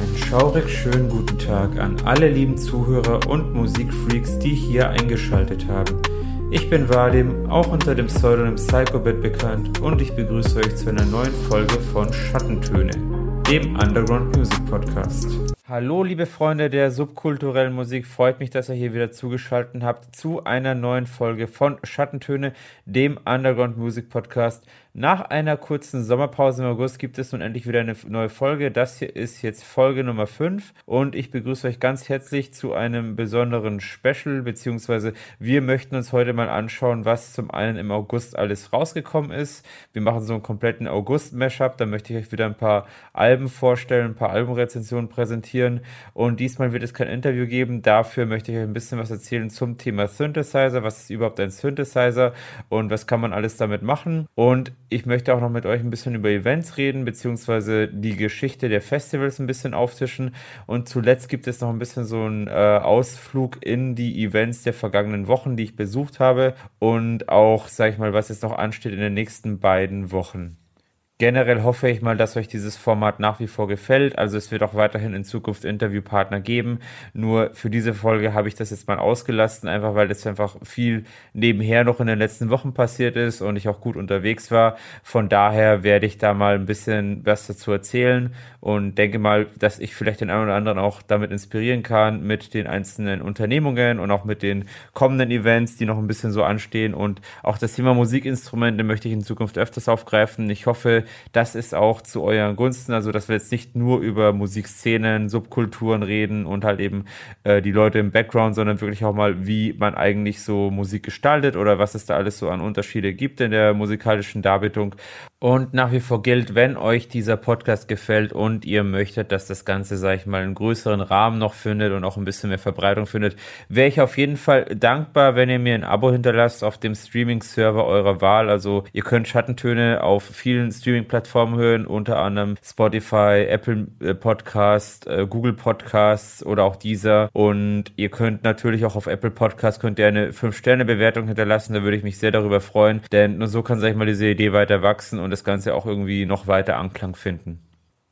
Einen schaurig schönen guten Tag an alle lieben Zuhörer und Musikfreaks, die hier eingeschaltet haben. Ich bin Vadim, auch unter dem Pseudonym Psychobit bekannt und ich begrüße euch zu einer neuen Folge von Schattentöne, dem Underground Music Podcast. Hallo, liebe Freunde der subkulturellen Musik. Freut mich, dass ihr hier wieder zugeschaltet habt zu einer neuen Folge von Schattentöne, dem Underground Music Podcast. Nach einer kurzen Sommerpause im August gibt es nun endlich wieder eine neue Folge. Das hier ist jetzt Folge Nummer 5 und ich begrüße euch ganz herzlich zu einem besonderen Special, beziehungsweise wir möchten uns heute mal anschauen, was zum einen im August alles rausgekommen ist. Wir machen so einen kompletten August-Mashup, da möchte ich euch wieder ein paar Alben vorstellen, ein paar Albumrezensionen präsentieren und diesmal wird es kein Interview geben. Dafür möchte ich euch ein bisschen was erzählen zum Thema Synthesizer. Was ist überhaupt ein Synthesizer und was kann man alles damit machen? Und ich möchte auch noch mit euch ein bisschen über Events reden, beziehungsweise die Geschichte der Festivals ein bisschen auftischen. Und zuletzt gibt es noch ein bisschen so einen äh, Ausflug in die Events der vergangenen Wochen, die ich besucht habe. Und auch, sag ich mal, was jetzt noch ansteht in den nächsten beiden Wochen. Generell hoffe ich mal, dass euch dieses Format nach wie vor gefällt. Also es wird auch weiterhin in Zukunft Interviewpartner geben. Nur für diese Folge habe ich das jetzt mal ausgelassen, einfach weil das einfach viel nebenher noch in den letzten Wochen passiert ist und ich auch gut unterwegs war. Von daher werde ich da mal ein bisschen was dazu erzählen und denke mal, dass ich vielleicht den einen oder anderen auch damit inspirieren kann mit den einzelnen Unternehmungen und auch mit den kommenden Events, die noch ein bisschen so anstehen. Und auch das Thema Musikinstrumente möchte ich in Zukunft öfters aufgreifen. Ich hoffe, das ist auch zu euren Gunsten, also dass wir jetzt nicht nur über Musikszenen, Subkulturen reden und halt eben äh, die Leute im Background, sondern wirklich auch mal, wie man eigentlich so Musik gestaltet oder was es da alles so an Unterschiede gibt in der musikalischen Darbietung. Und nach wie vor gilt, wenn euch dieser Podcast gefällt und ihr möchtet, dass das Ganze, sage ich mal, einen größeren Rahmen noch findet und auch ein bisschen mehr Verbreitung findet, wäre ich auf jeden Fall dankbar, wenn ihr mir ein Abo hinterlasst auf dem Streaming-Server eurer Wahl. Also ihr könnt Schattentöne auf vielen Streaming-Plattformen hören, unter anderem Spotify, Apple äh, Podcast, äh, Google Podcasts oder auch dieser. Und ihr könnt natürlich auch auf Apple Podcast könnt ihr eine 5-Sterne-Bewertung hinterlassen. Da würde ich mich sehr darüber freuen, denn nur so kann, sag ich mal, diese Idee weiter wachsen und und das Ganze auch irgendwie noch weiter Anklang finden.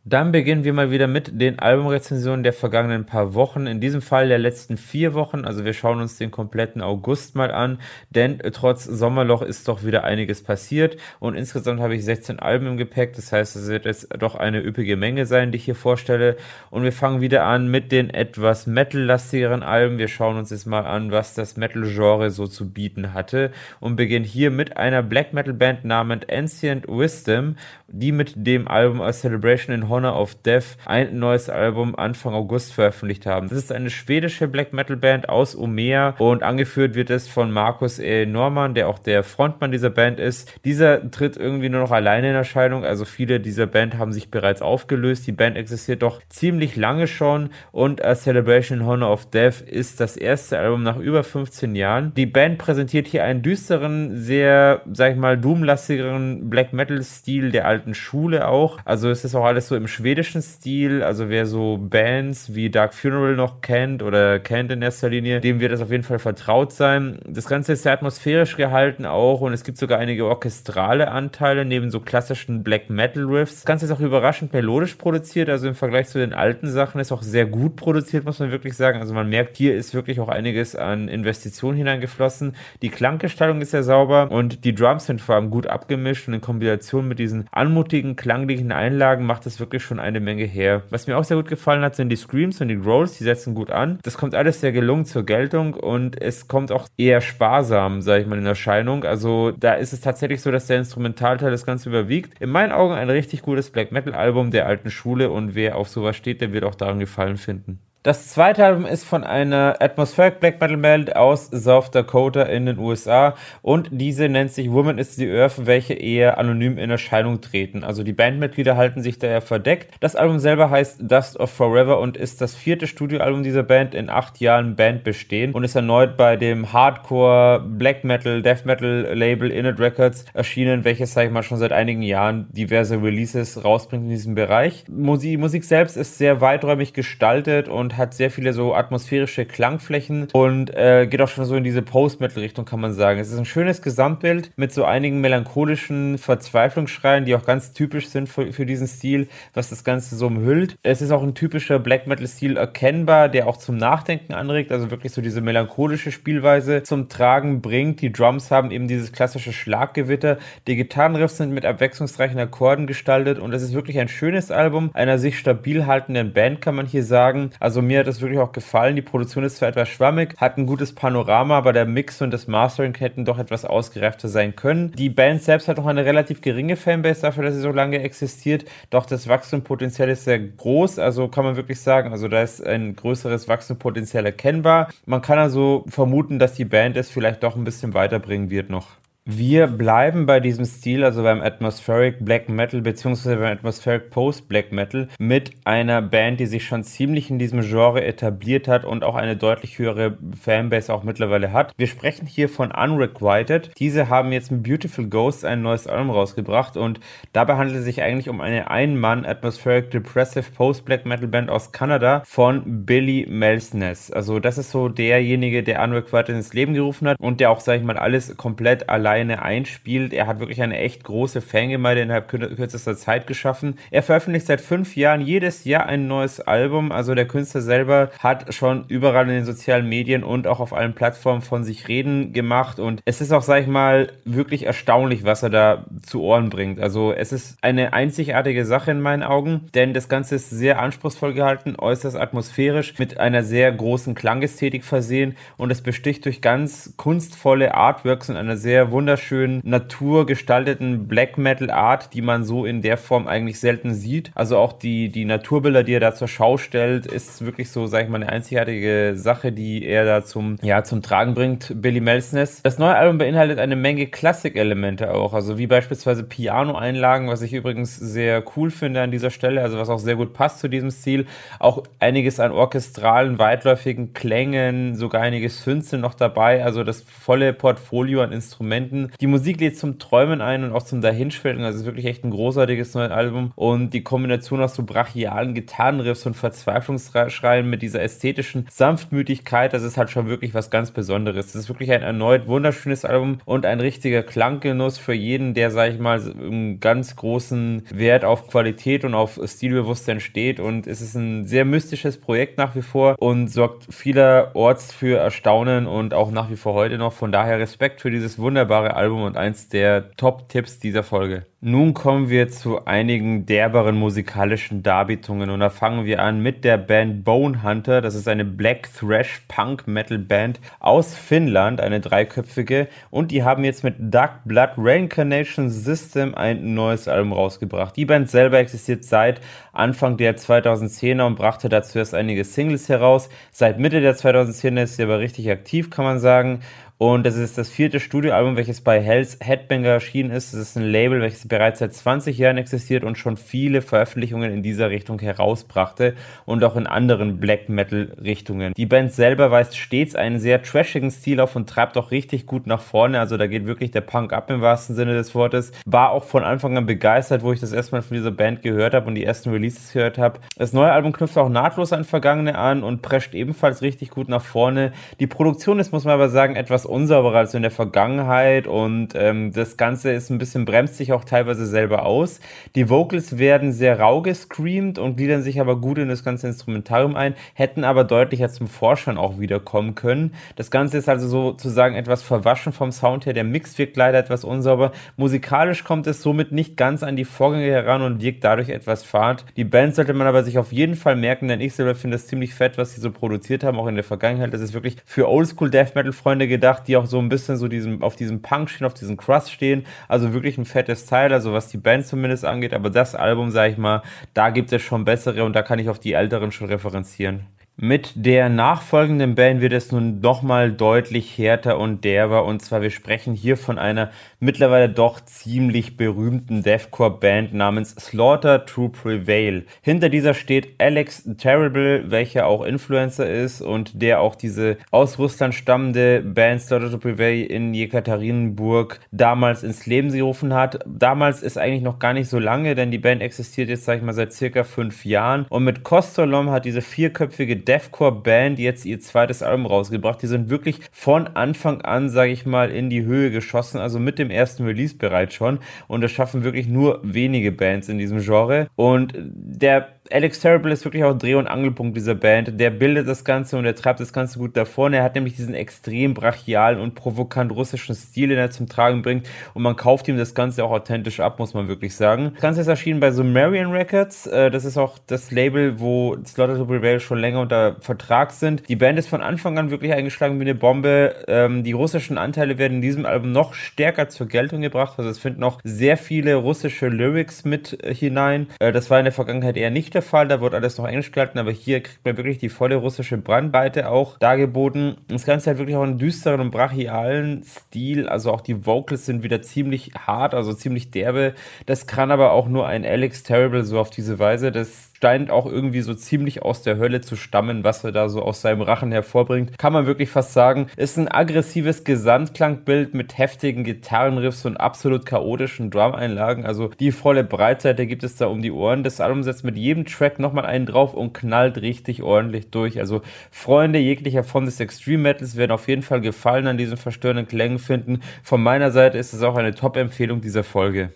Dann beginnen wir mal wieder mit den Albumrezensionen der vergangenen paar Wochen. In diesem Fall der letzten vier Wochen. Also wir schauen uns den kompletten August mal an, denn trotz Sommerloch ist doch wieder einiges passiert und insgesamt habe ich 16 Alben im Gepäck. Das heißt, es wird jetzt doch eine üppige Menge sein, die ich hier vorstelle. Und wir fangen wieder an mit den etwas metal-lastigeren Alben. Wir schauen uns jetzt mal an, was das Metal-Genre so zu bieten hatte und beginnen hier mit einer Black Metal Band namens Ancient Wisdom, die mit dem Album A Celebration in Honor of Death ein neues Album Anfang August veröffentlicht haben. Das ist eine schwedische Black Metal Band aus Umea und angeführt wird es von Markus E. Norman, der auch der Frontmann dieser Band ist. Dieser tritt irgendwie nur noch alleine in Erscheinung, also viele dieser Band haben sich bereits aufgelöst. Die Band existiert doch ziemlich lange schon und A Celebration in Honor of Death ist das erste Album nach über 15 Jahren. Die Band präsentiert hier einen düsteren, sehr, sag ich mal, doomlastigeren Black Metal Stil der alten Schule auch. Also es ist auch alles so im schwedischen Stil. Also wer so Bands wie Dark Funeral noch kennt oder kennt in erster Linie, dem wird das auf jeden Fall vertraut sein. Das Ganze ist sehr atmosphärisch gehalten auch und es gibt sogar einige orchestrale Anteile neben so klassischen Black Metal Riffs. Das Ganze ist auch überraschend melodisch produziert, also im Vergleich zu den alten Sachen ist auch sehr gut produziert, muss man wirklich sagen. Also man merkt, hier ist wirklich auch einiges an Investitionen hineingeflossen. Die Klanggestaltung ist sehr sauber und die Drums sind vor allem gut abgemischt und in Kombination mit diesen anmutigen, klanglichen Einlagen macht es wirklich schon eine Menge her. Was mir auch sehr gut gefallen hat, sind die Screams und die Growls, die setzen gut an. Das kommt alles sehr gelungen zur Geltung und es kommt auch eher sparsam, sage ich mal, in Erscheinung. Also da ist es tatsächlich so, dass der Instrumentalteil das Ganze überwiegt. In meinen Augen ein richtig gutes Black Metal Album der alten Schule und wer auf sowas steht, der wird auch daran gefallen finden. Das zweite Album ist von einer Atmospheric Black Metal Band aus South Dakota in den USA und diese nennt sich Woman is the Earth, welche eher anonym in Erscheinung treten. Also die Bandmitglieder halten sich daher verdeckt. Das Album selber heißt Dust of Forever und ist das vierte Studioalbum dieser Band in acht Jahren Bandbestehen und ist erneut bei dem Hardcore Black Metal, Death Metal Label Init Records erschienen, welches, sag ich mal, schon seit einigen Jahren diverse Releases rausbringt in diesem Bereich. Musik, Musik selbst ist sehr weiträumig gestaltet und und hat sehr viele so atmosphärische Klangflächen und äh, geht auch schon so in diese Post-Metal-Richtung, kann man sagen. Es ist ein schönes Gesamtbild mit so einigen melancholischen Verzweiflungsschreien, die auch ganz typisch sind für, für diesen Stil, was das Ganze so umhüllt. Es ist auch ein typischer Black Metal-Stil erkennbar, der auch zum Nachdenken anregt, also wirklich so diese melancholische Spielweise zum Tragen bringt. Die Drums haben eben dieses klassische Schlaggewitter. Die Gitarrenriffs sind mit abwechslungsreichen Akkorden gestaltet und es ist wirklich ein schönes Album einer sich stabil haltenden Band, kann man hier sagen. Also mir hat das wirklich auch gefallen. Die Produktion ist zwar etwas schwammig, hat ein gutes Panorama, aber der Mix und das Mastering hätten doch etwas ausgereifter sein können. Die Band selbst hat noch eine relativ geringe Fanbase dafür, dass sie so lange existiert, doch das Wachstumspotenzial ist sehr groß, also kann man wirklich sagen, also da ist ein größeres Wachstumspotenzial erkennbar. Man kann also vermuten, dass die Band es vielleicht doch ein bisschen weiterbringen wird noch. Wir bleiben bei diesem Stil, also beim Atmospheric Black Metal beziehungsweise beim Atmospheric Post Black Metal mit einer Band, die sich schon ziemlich in diesem Genre etabliert hat und auch eine deutlich höhere Fanbase auch mittlerweile hat. Wir sprechen hier von Unrequited. Diese haben jetzt mit Beautiful Ghosts ein neues Album rausgebracht und dabei handelt es sich eigentlich um eine Ein-Mann Atmospheric Depressive Post Black Metal Band aus Kanada von Billy Melsness. Also das ist so derjenige, der Unrequited ins Leben gerufen hat und der auch, sag ich mal, alles komplett allein alleine einspielt. Er hat wirklich eine echt große Fangemeinde innerhalb kürzester Zeit geschaffen. Er veröffentlicht seit fünf Jahren jedes Jahr ein neues Album. Also der Künstler selber hat schon überall in den sozialen Medien und auch auf allen Plattformen von sich reden gemacht. Und es ist auch, sag ich mal, wirklich erstaunlich, was er da zu Ohren bringt. Also es ist eine einzigartige Sache in meinen Augen, denn das Ganze ist sehr anspruchsvoll gehalten, äußerst atmosphärisch, mit einer sehr großen Klangästhetik versehen und es besticht durch ganz kunstvolle Artworks und einer sehr wunderbaren wunderschön naturgestalteten Black Metal Art, die man so in der Form eigentlich selten sieht. Also auch die, die Naturbilder, die er da zur Schau stellt, ist wirklich so, sag ich mal, eine einzigartige Sache, die er da zum, ja, zum Tragen bringt, Billy Melsness. Das neue Album beinhaltet eine Menge Klassik-Elemente auch, also wie beispielsweise Piano-Einlagen, was ich übrigens sehr cool finde an dieser Stelle, also was auch sehr gut passt zu diesem Stil. Auch einiges an orchestralen, weitläufigen Klängen, sogar einige Synths noch dabei, also das volle Portfolio an Instrumenten finden. Die Musik lädt zum Träumen ein und auch zum Dahinschwelgen. Also es ist wirklich echt ein großartiges neues Album. Und die Kombination aus so brachialen Gitarrenriffs und Verzweiflungsschreien mit dieser ästhetischen Sanftmütigkeit, das ist halt schon wirklich was ganz Besonderes. Das ist wirklich ein erneut wunderschönes Album und ein richtiger Klanggenuss für jeden, der, sag ich mal, einen ganz großen Wert auf Qualität und auf Stilbewusstsein steht. Und es ist ein sehr mystisches Projekt nach wie vor und sorgt vielerorts für Erstaunen und auch nach wie vor heute noch. Von daher Respekt für dieses wunderbare wunderbare Album und eins der Top-Tipps dieser Folge. Nun kommen wir zu einigen derberen musikalischen Darbietungen und da fangen wir an mit der Band Bone Hunter. Das ist eine Black Thrash Punk Metal Band aus Finnland, eine dreiköpfige und die haben jetzt mit Dark Blood Reincarnation System ein neues Album rausgebracht. Die Band selber existiert seit Anfang der 2010er und brachte dazu erst einige Singles heraus. Seit Mitte der 2010er ist sie aber richtig aktiv, kann man sagen. Und das ist das vierte Studioalbum, welches bei Hells Headbanger erschienen ist. Das ist ein Label, welches bereits seit 20 Jahren existiert und schon viele Veröffentlichungen in dieser Richtung herausbrachte und auch in anderen Black Metal Richtungen. Die Band selber weist stets einen sehr trashigen Stil auf und treibt auch richtig gut nach vorne. Also da geht wirklich der Punk ab im wahrsten Sinne des Wortes. War auch von Anfang an begeistert, wo ich das erstmal von dieser Band gehört habe und die ersten Releases gehört habe. Das neue Album knüpft auch nahtlos an vergangene an und prescht ebenfalls richtig gut nach vorne. Die Produktion ist, muss man aber sagen, etwas unsauberer als in der Vergangenheit und ähm, das Ganze ist ein bisschen, bremst sich auch teilweise selber aus. Die Vocals werden sehr rau gescreamt und gliedern sich aber gut in das ganze Instrumentarium ein, hätten aber deutlicher zum Vorschein auch wiederkommen können. Das Ganze ist also sozusagen etwas verwaschen vom Sound her. Der Mix wirkt leider etwas unsauber. Musikalisch kommt es somit nicht ganz an die Vorgänge heran und wirkt dadurch etwas fad. Die Band sollte man aber sich auf jeden Fall merken, denn ich selber finde es ziemlich fett, was sie so produziert haben, auch in der Vergangenheit. Das ist wirklich für Oldschool Death Metal Freunde gedacht die auch so ein bisschen so diesem, auf diesem Punk stehen, auf diesem Crust stehen. Also wirklich ein fettes Teil, also was die Band zumindest angeht. Aber das Album, sag ich mal, da gibt es schon bessere und da kann ich auf die älteren schon referenzieren. Mit der nachfolgenden Band wird es nun nochmal deutlich härter und derber. Und zwar, wir sprechen hier von einer mittlerweile doch ziemlich berühmten Deathcore-Band namens Slaughter to Prevail. Hinter dieser steht Alex Terrible, welcher auch Influencer ist und der auch diese aus Russland stammende Band Slaughter to Prevail in Jekaterinburg damals ins Leben gerufen hat. Damals ist eigentlich noch gar nicht so lange, denn die Band existiert jetzt, sag ich mal, seit circa fünf Jahren. Und mit Kostolom hat diese vierköpfige Deathcore-Band jetzt ihr zweites Album rausgebracht. Die sind wirklich von Anfang an, sage ich mal, in die Höhe geschossen, also mit dem ersten Release bereits schon. Und das schaffen wirklich nur wenige Bands in diesem Genre. Und der Alex Terrible ist wirklich auch Dreh- und Angelpunkt dieser Band. Der bildet das Ganze und er treibt das Ganze gut davor. er hat nämlich diesen extrem brachialen und provokant russischen Stil, den er zum Tragen bringt. Und man kauft ihm das Ganze auch authentisch ab, muss man wirklich sagen. Das Ganze ist erschienen bei Sumerian Records. Äh, das ist auch das Label, wo Slaughter to Prevail schon länger unter Vertrag sind. Die Band ist von Anfang an wirklich eingeschlagen wie eine Bombe. Ähm, die russischen Anteile werden in diesem Album noch stärker zur Geltung gebracht. Also es finden noch sehr viele russische Lyrics mit äh, hinein. Äh, das war in der Vergangenheit eher nicht der Fall, da wird alles noch Englisch gehalten, aber hier kriegt man wirklich die volle russische Brandweite auch dargeboten. Das Ganze hat wirklich auch einen düsteren und brachialen Stil, also auch die Vocals sind wieder ziemlich hart, also ziemlich derbe. Das kann aber auch nur ein Alex Terrible so auf diese Weise. Das scheint auch irgendwie so ziemlich aus der Hölle zu stammen, was er da so aus seinem Rachen hervorbringt. Kann man wirklich fast sagen. Ist ein aggressives Gesamtklangbild mit heftigen Gitarrenriffs und absolut chaotischen Drum-Einlagen. Also die volle Breitseite gibt es da um die Ohren. Das Album setzt mit jedem Track nochmal einen drauf und knallt richtig ordentlich durch. Also Freunde jeglicher Form des Extreme Metals werden auf jeden Fall Gefallen an diesen verstörenden Klängen finden. Von meiner Seite ist es auch eine Top-Empfehlung dieser Folge.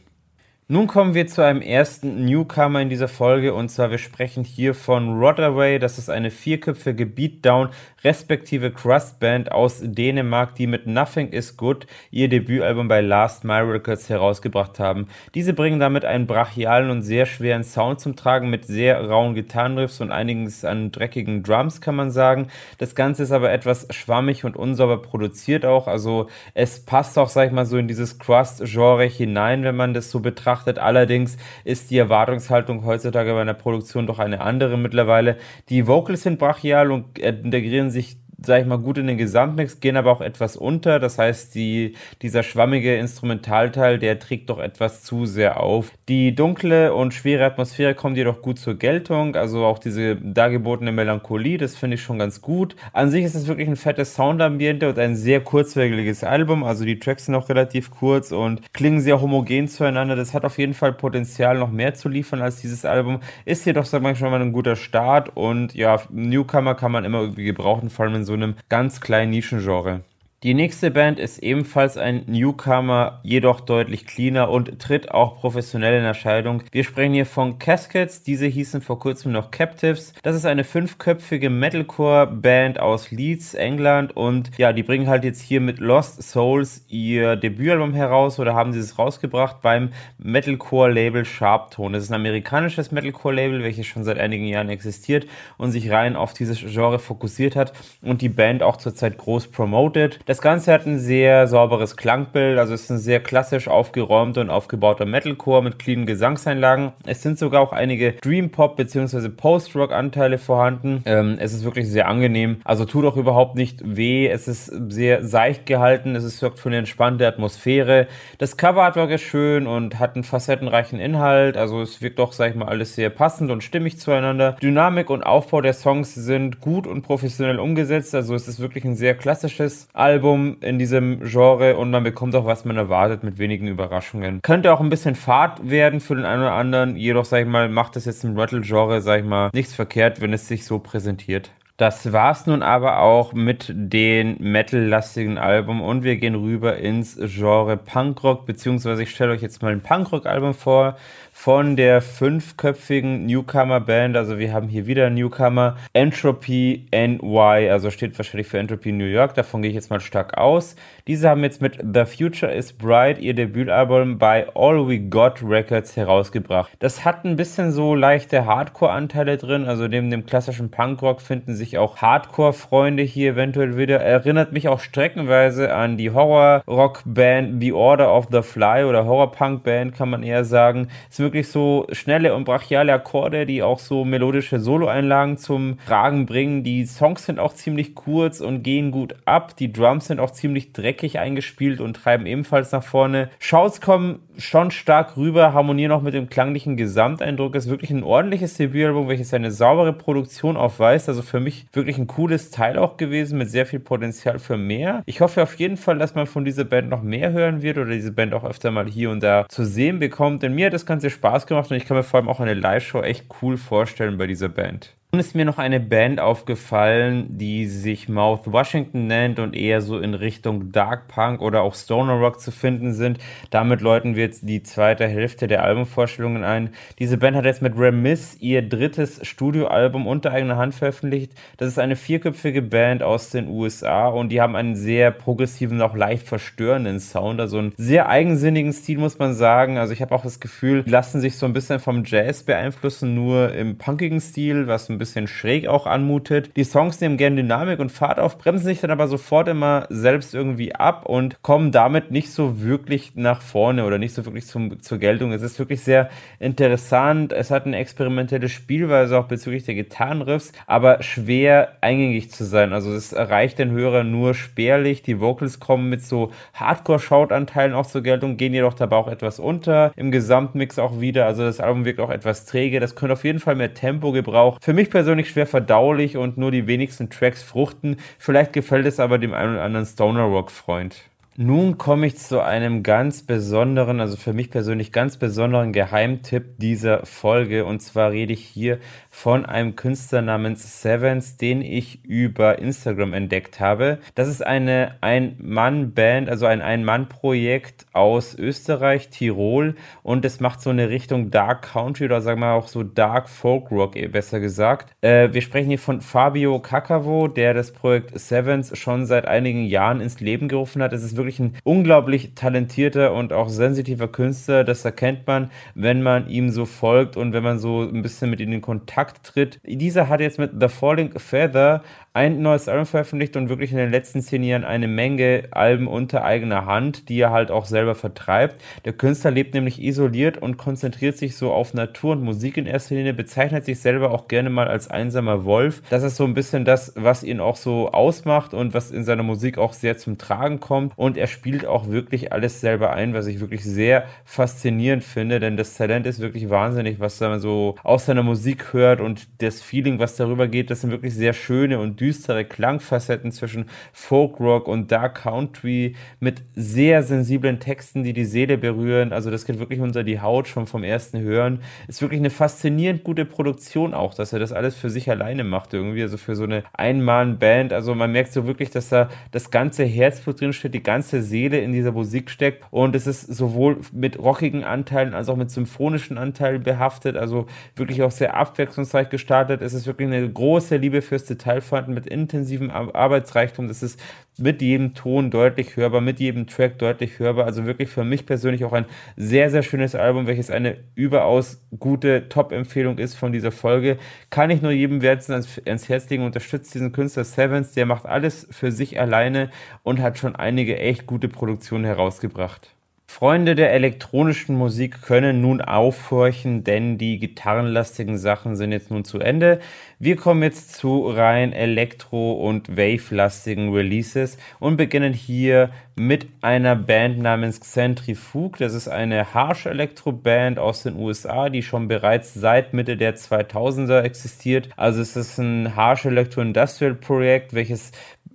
Nun kommen wir zu einem ersten Newcomer in dieser Folge und zwar wir sprechen hier von Rodaway. Das ist eine vierköpfige Beatdown respektive Crust Band aus Dänemark, die mit Nothing is Good ihr Debütalbum bei Last Mile Records herausgebracht haben. Diese bringen damit einen brachialen und sehr schweren Sound zum Tragen mit sehr rauen Gitarrenriffs und einiges an dreckigen Drums kann man sagen. Das Ganze ist aber etwas schwammig und unsauber produziert auch, also es passt auch, sag ich mal, so in dieses Crust-Genre hinein, wenn man das so betrachtet betrachtet. Allerdings ist die Erwartungshaltung heutzutage bei einer Produktion doch eine andere mittlerweile. Die Vocals sind brachial und integrieren sich sage ich mal, gut in den Gesamtmix, gehen aber auch etwas unter. Das heißt, die, dieser schwammige Instrumentalteil, der trägt doch etwas zu sehr auf. Die dunkle und schwere Atmosphäre kommt jedoch gut zur Geltung. Also auch diese dargebotene Melancholie, das finde ich schon ganz gut. An sich ist es wirklich ein fettes Soundambiente und ein sehr kurzweiliges Album. Also die Tracks sind auch relativ kurz und klingen sehr homogen zueinander. Das hat auf jeden Fall Potenzial, noch mehr zu liefern als dieses Album. Ist jedoch, sag ich schon mal, ein guter Start und ja, Newcomer kann man immer irgendwie gebrauchen, vor allem in so einem ganz kleinen Nischengenre. Die nächste Band ist ebenfalls ein Newcomer, jedoch deutlich cleaner und tritt auch professionell in Erscheinung. Wir sprechen hier von Cascades, diese hießen vor kurzem noch Captives. Das ist eine fünfköpfige Metalcore-Band aus Leeds, England und ja, die bringen halt jetzt hier mit Lost Souls ihr Debütalbum heraus oder haben sie es rausgebracht beim Metalcore-Label Sharptone. Das ist ein amerikanisches Metalcore-Label, welches schon seit einigen Jahren existiert und sich rein auf dieses Genre fokussiert hat und die Band auch zurzeit groß promotet. Ganze hat ein sehr sauberes Klangbild, also es ist ein sehr klassisch aufgeräumter und aufgebauter Metalcore mit cleanen Gesangseinlagen. Es sind sogar auch einige Dream Pop bzw. Post-Rock-Anteile vorhanden. Ähm, es ist wirklich sehr angenehm, also tut auch überhaupt nicht weh. Es ist sehr seicht gehalten, es sorgt für eine entspannte Atmosphäre. Das Cover-Artwork ist schön und hat einen facettenreichen Inhalt, also es wirkt doch, sag ich mal, alles sehr passend und stimmig zueinander. Dynamik und Aufbau der Songs sind gut und professionell umgesetzt, also es ist wirklich ein sehr klassisches Album Album in diesem Genre und man bekommt auch, was man erwartet, mit wenigen Überraschungen. Könnte auch ein bisschen Fahrt werden für den einen oder anderen, jedoch, sag ich mal, macht das jetzt im Rattle-Genre, sag ich mal, nichts verkehrt, wenn es sich so präsentiert. Das war's nun aber auch mit den Metal-lastigen Alben und wir gehen rüber ins Genre Punkrock, beziehungsweise ich stelle euch jetzt mal ein Punkrock-Album vor von der fünfköpfigen Newcomer-Band. Also wir haben hier wieder Newcomer. Entropy NY, also steht wahrscheinlich für Entropy New York. Davon gehe ich jetzt mal stark aus. Diese haben jetzt mit The Future is Bright ihr Debütalbum bei All We Got Records herausgebracht. Das hat ein bisschen so leichte Hardcore-Anteile drin. Also neben dem klassischen Punkrock finden sich auch Hardcore-Freunde hier eventuell wieder. Erinnert mich auch streckenweise an die Horror-Rock-Band The Order of the Fly oder Horror-Punk-Band kann man eher sagen. Wirklich so schnelle und brachiale Akkorde, die auch so melodische Solo-Einlagen zum Tragen bringen. Die Songs sind auch ziemlich kurz und gehen gut ab. Die Drums sind auch ziemlich dreckig eingespielt und treiben ebenfalls nach vorne. Shouts kommen schon stark rüber, harmonieren auch mit dem klanglichen Gesamteindruck. Es ist wirklich ein ordentliches Debütalbum, welches eine saubere Produktion aufweist. Also für mich wirklich ein cooles Teil auch gewesen mit sehr viel Potenzial für mehr. Ich hoffe auf jeden Fall, dass man von dieser Band noch mehr hören wird oder diese Band auch öfter mal hier und da zu sehen bekommt. Denn mir hat das Ganze Spaß gemacht und ich kann mir vor allem auch eine Live-Show echt cool vorstellen bei dieser Band. Und ist mir noch eine Band aufgefallen, die sich Mouth Washington nennt und eher so in Richtung Dark Punk oder auch Stoner Rock zu finden sind. Damit läuten wir jetzt die zweite Hälfte der Albumvorstellungen ein. Diese Band hat jetzt mit Remiss ihr drittes Studioalbum unter eigener Hand veröffentlicht. Das ist eine vierköpfige Band aus den USA und die haben einen sehr progressiven, auch leicht verstörenden Sound. Also einen sehr eigensinnigen Stil, muss man sagen. Also ich habe auch das Gefühl, die lassen sich so ein bisschen vom Jazz beeinflussen, nur im punkigen Stil, was ein bisschen schräg auch anmutet. Die Songs nehmen gerne Dynamik und Fahrt auf, bremsen sich dann aber sofort immer selbst irgendwie ab und kommen damit nicht so wirklich nach vorne oder nicht so wirklich zum, zur Geltung. Es ist wirklich sehr interessant. Es hat eine experimentelle Spielweise auch bezüglich der Gitarrenriffs, aber schwer eingängig zu sein. Also es erreicht den Hörer nur spärlich. Die Vocals kommen mit so Hardcore-Shout-Anteilen auch zur Geltung, gehen jedoch dabei auch etwas unter. Im Gesamtmix auch wieder. Also das Album wirkt auch etwas träge. Das könnte auf jeden Fall mehr Tempo gebrauchen. Für mich persönlich schwer verdaulich und nur die wenigsten Tracks fruchten. Vielleicht gefällt es aber dem einen oder anderen Stoner Rock Freund. Nun komme ich zu einem ganz besonderen, also für mich persönlich ganz besonderen Geheimtipp dieser Folge. Und zwar rede ich hier von einem Künstler namens Sevens, den ich über Instagram entdeckt habe. Das ist eine Ein-Mann-Band, also ein Ein-Mann-Projekt aus Österreich, Tirol. Und es macht so eine Richtung Dark Country oder sagen wir auch so Dark Folk Rock, besser gesagt. Äh, wir sprechen hier von Fabio Kakavo, der das Projekt Sevens schon seit einigen Jahren ins Leben gerufen hat. Es ist wirklich ein unglaublich talentierter und auch sensitiver Künstler. Das erkennt man, wenn man ihm so folgt und wenn man so ein bisschen mit ihm in Kontakt tritt. Dieser hat jetzt mit The Falling Feather ein neues Album veröffentlicht und wirklich in den letzten zehn Jahren eine Menge Alben unter eigener Hand, die er halt auch selber vertreibt. Der Künstler lebt nämlich isoliert und konzentriert sich so auf Natur und Musik in erster Linie, bezeichnet sich selber auch gerne mal als einsamer Wolf. Das ist so ein bisschen das, was ihn auch so ausmacht und was in seiner Musik auch sehr zum Tragen kommt. Und er spielt auch wirklich alles selber ein, was ich wirklich sehr faszinierend finde, denn das Talent ist wirklich wahnsinnig, was man so aus seiner Musik hört und das Feeling, was darüber geht, das sind wirklich sehr schöne und düstere Klangfacetten zwischen Folk Rock und Dark Country mit sehr sensiblen Texten, die die Seele berühren. Also das geht wirklich unter die Haut schon vom ersten Hören. Ist wirklich eine faszinierend gute Produktion auch, dass er das alles für sich alleine macht irgendwie, also für so eine Einmann-Band. Also man merkt so wirklich, dass da das ganze Herzblut drin steht, die ganze Seele in dieser Musik steckt und es ist sowohl mit rockigen Anteilen als auch mit symphonischen Anteilen behaftet, also wirklich auch sehr abwechslungsreich gestartet. Es ist wirklich eine große Liebe fürs Detail vorhanden mit intensivem Arbeitsreichtum. Das ist mit jedem Ton deutlich hörbar, mit jedem Track deutlich hörbar. Also wirklich für mich persönlich auch ein sehr, sehr schönes Album, welches eine überaus gute Top-Empfehlung ist von dieser Folge. Kann ich nur jedem Werten ans, ans Herz legen. Unterstützt diesen Künstler Sevens. Der macht alles für sich alleine und hat schon einige echt gute Produktionen herausgebracht. Freunde der elektronischen Musik können nun aufhorchen, denn die gitarrenlastigen Sachen sind jetzt nun zu Ende. Wir kommen jetzt zu rein elektro- und wave-lastigen Releases und beginnen hier mit einer Band namens Centrifuge. Das ist eine Harsh Elektro-Band aus den USA, die schon bereits seit Mitte der 2000er existiert. Also es ist ein Harsh Electro-Industrial-Projekt, welches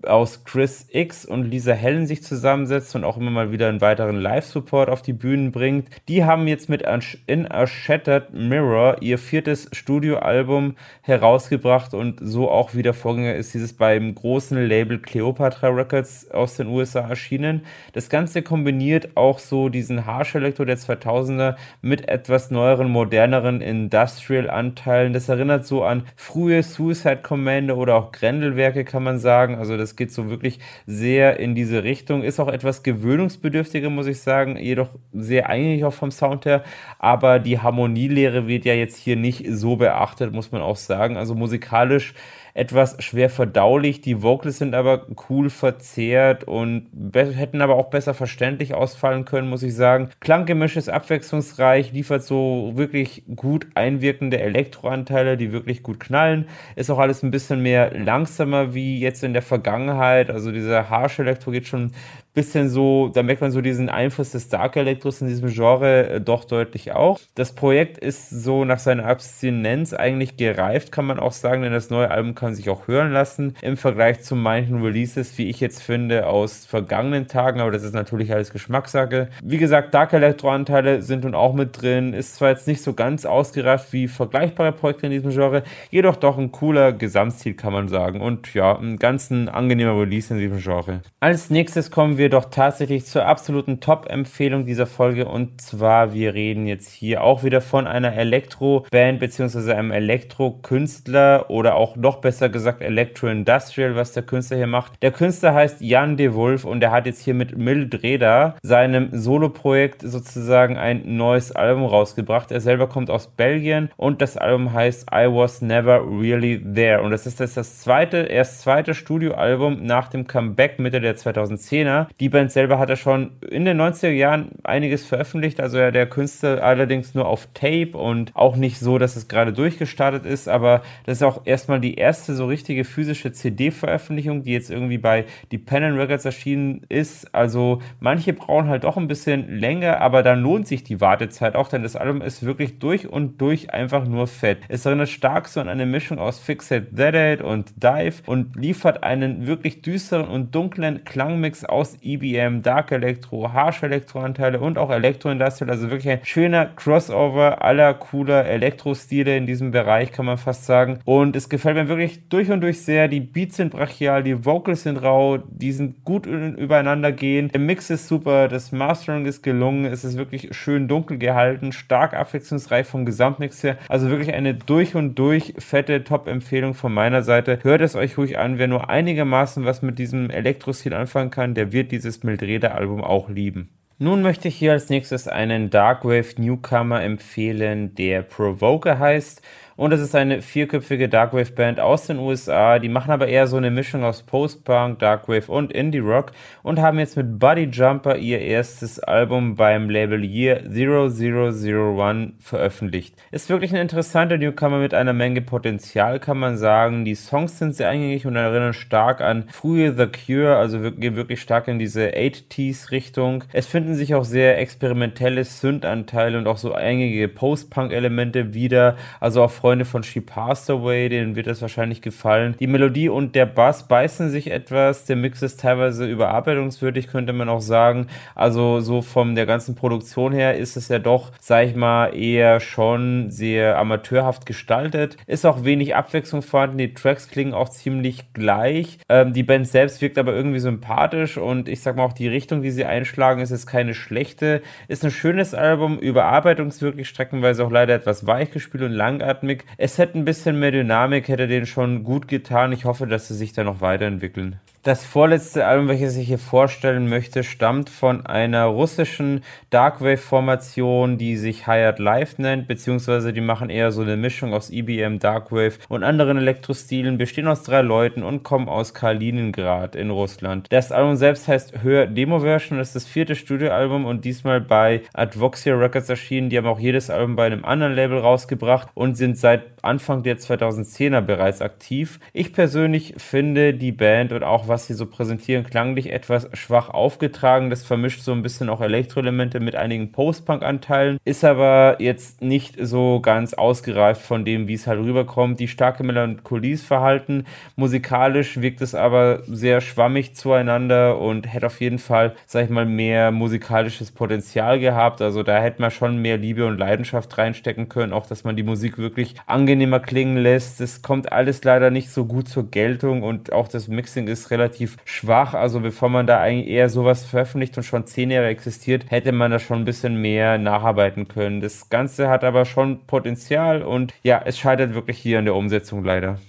aus Chris X und Lisa Hellen sich zusammensetzt und auch immer mal wieder einen weiteren Live-Support auf die Bühnen bringt. Die haben jetzt mit In a Shattered Mirror ihr viertes Studioalbum herausgebracht und so auch wieder Vorgänger ist dieses beim großen Label Cleopatra Records aus den USA erschienen. Das Ganze kombiniert auch so diesen Harsh Electro der 2000er mit etwas neueren, moderneren Industrial-Anteilen. Das erinnert so an frühe Suicide Commander oder auch Grendelwerke, kann man sagen. Also das geht so wirklich sehr in diese Richtung. Ist auch etwas gewöhnungsbedürftiger, muss ich sagen, jedoch sehr eingängig auch vom Sound her. Aber die Harmonielehre wird ja jetzt hier nicht so beachtet, muss man auch sagen. Also musikalisch etwas schwer verdaulich. Die Vocals sind aber cool verzerrt und hätten aber auch besser verständlich ausfallen können, muss ich sagen. Klanggemisch ist abwechslungsreich, liefert so wirklich gut einwirkende Elektroanteile, die wirklich gut knallen. Ist auch alles ein bisschen mehr langsamer wie jetzt in der Vergangenheit. Also dieser Harsh Elektro geht schon bisschen so, da merkt man so diesen Einfluss des Dark Electros in diesem Genre äh, doch deutlich auch. Das Projekt ist so nach seiner Abstinenz eigentlich gereift, kann man auch sagen, denn das neue Album kann sich auch hören lassen im Vergleich zu manchen Releases, wie ich jetzt finde, aus vergangenen Tagen, aber das ist natürlich alles Geschmackssache. Wie gesagt, Dark Electro Anteile sind nun auch mit drin, ist zwar jetzt nicht so ganz ausgereift wie vergleichbare Projekte in diesem Genre, jedoch doch ein cooler Gesamtstil, kann man sagen. Und ja, ein ganz angenehmer Release in diesem Genre. Als nächstes kommen wir doch tatsächlich zur absoluten Top-Empfehlung dieser Folge und zwar, wir reden jetzt hier auch wieder von einer Elektro-Band bzw. einem Elektro-Künstler oder auch noch besser gesagt Electro-Industrial, was der Künstler hier macht. Der Künstler heißt Jan de Wolf und er hat jetzt hier mit Mildreda, seinem Solo-Projekt, sozusagen ein neues Album rausgebracht. Er selber kommt aus Belgien und das Album heißt I Was Never Really There und das ist das, das zweite, erst zweite Studioalbum nach dem Comeback Mitte der 2010er. Die Band selber hat er schon in den 90er Jahren einiges veröffentlicht, also ja, der Künstler allerdings nur auf Tape und auch nicht so, dass es gerade durchgestartet ist, aber das ist auch erstmal die erste so richtige physische CD-Veröffentlichung, die jetzt irgendwie bei Dependent Records erschienen ist. Also manche brauchen halt doch ein bisschen länger, aber dann lohnt sich die Wartezeit auch, denn das Album ist wirklich durch und durch einfach nur fett. Es erinnert stark so an eine Mischung aus Fixate Dead und Dive und liefert einen wirklich düsteren und dunklen Klangmix aus EBM, Dark Electro, Harsh Electro Anteile und auch Electro Industrial. Also wirklich ein schöner Crossover aller cooler Elektro-Stile in diesem Bereich, kann man fast sagen. Und es gefällt mir wirklich durch und durch sehr. Die Beats sind brachial, die Vocals sind rau, die sind gut übereinander gehen. Der Mix ist super, das Mastering ist gelungen, es ist wirklich schön dunkel gehalten, stark abwechslungsreich vom Gesamtmix her. Also wirklich eine durch und durch fette Top-Empfehlung von meiner Seite. Hört es euch ruhig an, wer nur einigermaßen was mit diesem Elektro-Stil anfangen kann, der wird dieses Mildrede-Album auch lieben. Nun möchte ich hier als nächstes einen Darkwave Newcomer empfehlen, der Provoker heißt. Und es ist eine vierköpfige Darkwave-Band aus den USA. Die machen aber eher so eine Mischung aus Post-Punk, Darkwave und Indie-Rock und haben jetzt mit Buddy Jumper ihr erstes Album beim Label Year 0001 veröffentlicht. Ist wirklich ein interessanter Newcomer mit einer Menge Potenzial, kann man sagen. Die Songs sind sehr eingängig und erinnern stark an frühe The Cure, also gehen wirklich stark in diese 80s-Richtung. Es finden sich auch sehr experimentelle Synth-Anteile und auch so eingängige Post-Punk-Elemente wieder, also auch Freunde von She Passed Away, denen wird das wahrscheinlich gefallen. Die Melodie und der Bass beißen sich etwas. Der Mix ist teilweise überarbeitungswürdig, könnte man auch sagen. Also so von der ganzen Produktion her ist es ja doch, sag ich mal, eher schon sehr amateurhaft gestaltet. Ist auch wenig Abwechslung vorhanden. Die Tracks klingen auch ziemlich gleich. Ähm, die Band selbst wirkt aber irgendwie sympathisch und ich sag mal auch die Richtung, die sie einschlagen, ist jetzt keine schlechte. Ist ein schönes Album, überarbeitungswürdig, streckenweise auch leider etwas weichgespielt und langatmig Dynamik. Es hätte ein bisschen mehr Dynamik, hätte denen schon gut getan. Ich hoffe, dass sie sich da noch weiterentwickeln. Das vorletzte Album, welches ich hier vorstellen möchte, stammt von einer russischen Darkwave-Formation, die sich Hired Life nennt, beziehungsweise die machen eher so eine Mischung aus EBM, Darkwave und anderen Elektrostilen, bestehen aus drei Leuten und kommen aus Kaliningrad in Russland. Das Album selbst heißt Hör Demo Version, das ist das vierte Studioalbum und diesmal bei Advoxia Records erschienen. Die haben auch jedes Album bei einem anderen Label rausgebracht und sind seit Anfang der 2010er bereits aktiv. Ich persönlich finde die Band und auch was sie so präsentieren, klanglich etwas schwach aufgetragen. Das vermischt so ein bisschen auch Elektroelemente mit einigen Post-Punk-Anteilen, ist aber jetzt nicht so ganz ausgereift von dem, wie es halt rüberkommt. Die starke Melancholie verhalten. Musikalisch wirkt es aber sehr schwammig zueinander und hätte auf jeden Fall, sag ich mal, mehr musikalisches Potenzial gehabt. Also da hätte man schon mehr Liebe und Leidenschaft reinstecken können, auch dass man die Musik wirklich angenehmer klingen lässt. Es kommt alles leider nicht so gut zur Geltung und auch das Mixing ist relativ schwach. Also bevor man da eigentlich eher sowas veröffentlicht und schon zehn Jahre existiert, hätte man da schon ein bisschen mehr nacharbeiten können. Das Ganze hat aber schon Potenzial und ja, es scheitert wirklich hier an der Umsetzung leider.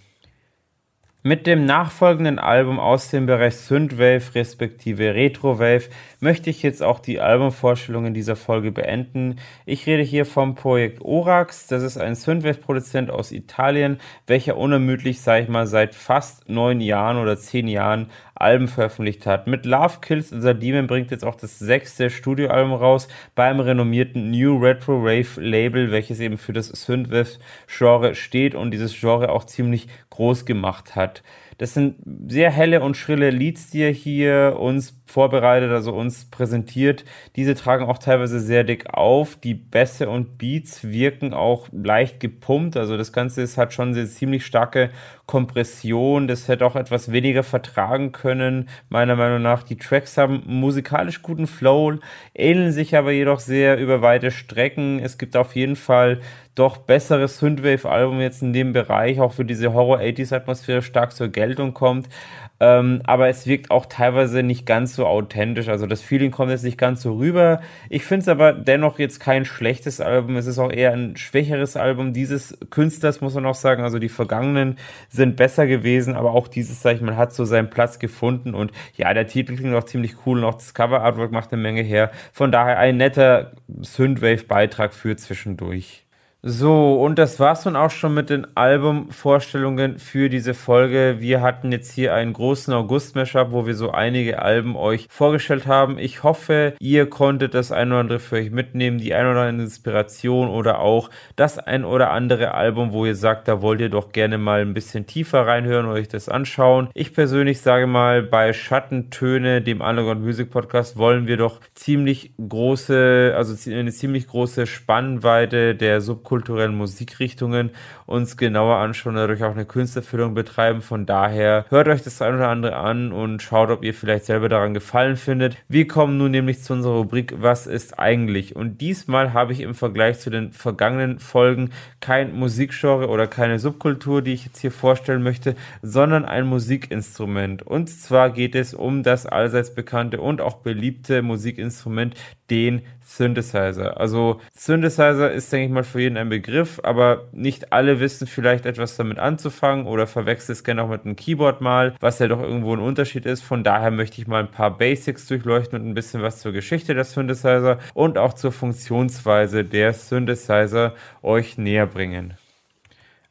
Mit dem nachfolgenden Album aus dem Bereich Synthwave respektive Retrowave möchte ich jetzt auch die Albumvorstellung in dieser Folge beenden. Ich rede hier vom Projekt Orax. Das ist ein Synthwave-Produzent aus Italien, welcher unermüdlich, sag ich mal, seit fast neun Jahren oder zehn Jahren Alben veröffentlicht hat. Mit Love Kills the Demon bringt jetzt auch das sechste Studioalbum raus beim renommierten New Retro Rave Label, welches eben für das Synthwave-Genre steht und dieses Genre auch ziemlich groß gemacht hat. hat. Das sind sehr helle und schrille Leads, die er hier uns vorbereitet, also uns präsentiert. Diese tragen auch teilweise sehr dick auf. Die Bässe und Beats wirken auch leicht gepumpt. Also das Ganze ist, hat schon eine ziemlich starke Kompression. Das hätte auch etwas weniger vertragen können, meiner Meinung nach. Die Tracks haben musikalisch guten Flow, ähneln sich aber jedoch sehr über weite Strecken. Es gibt auf jeden Fall doch besseres Synthwave-Album jetzt in dem Bereich, auch für diese Horror-80s-Atmosphäre stark zur Geltung kommt. Ähm, aber es wirkt auch teilweise nicht ganz so authentisch. Also das Feeling kommt jetzt nicht ganz so rüber. Ich finde es aber dennoch jetzt kein schlechtes Album. Es ist auch eher ein schwächeres Album dieses Künstlers, muss man auch sagen. Also die vergangenen sind besser gewesen, aber auch dieses, sag ich mal, hat so seinen Platz gefunden. Und ja, der Titel klingt auch ziemlich cool und auch das Cover-Artwork macht eine Menge her. Von daher ein netter Synthwave-Beitrag für zwischendurch. So, und das war's nun auch schon mit den Albumvorstellungen für diese Folge. Wir hatten jetzt hier einen großen August-Mashup, wo wir so einige Alben euch vorgestellt haben. Ich hoffe, ihr konntet das ein oder andere für euch mitnehmen, die ein oder andere Inspiration oder auch das ein oder andere Album, wo ihr sagt, da wollt ihr doch gerne mal ein bisschen tiefer reinhören und euch das anschauen. Ich persönlich sage mal, bei Schattentöne, dem Underground Music Podcast, wollen wir doch ziemlich große, also eine ziemlich große Spannweite der Sub subkulturellen Musikrichtungen uns genauer anschauen, dadurch auch eine Künstlerfüllung betreiben. Von daher hört euch das ein oder andere an und schaut, ob ihr vielleicht selber daran gefallen findet. Wir kommen nun nämlich zu unserer Rubrik Was ist eigentlich? Und diesmal habe ich im Vergleich zu den vergangenen Folgen kein Musikgenre oder keine Subkultur, die ich jetzt hier vorstellen möchte, sondern ein Musikinstrument. Und zwar geht es um das allseits bekannte und auch beliebte Musikinstrument, den Synthesizer. Also Synthesizer ist, denke ich mal, für jeden ein Begriff, aber nicht alle wissen vielleicht etwas damit anzufangen oder verwechseln es gerne auch mit einem Keyboard mal, was ja doch irgendwo ein Unterschied ist. Von daher möchte ich mal ein paar Basics durchleuchten und ein bisschen was zur Geschichte der Synthesizer und auch zur Funktionsweise der Synthesizer euch näher bringen.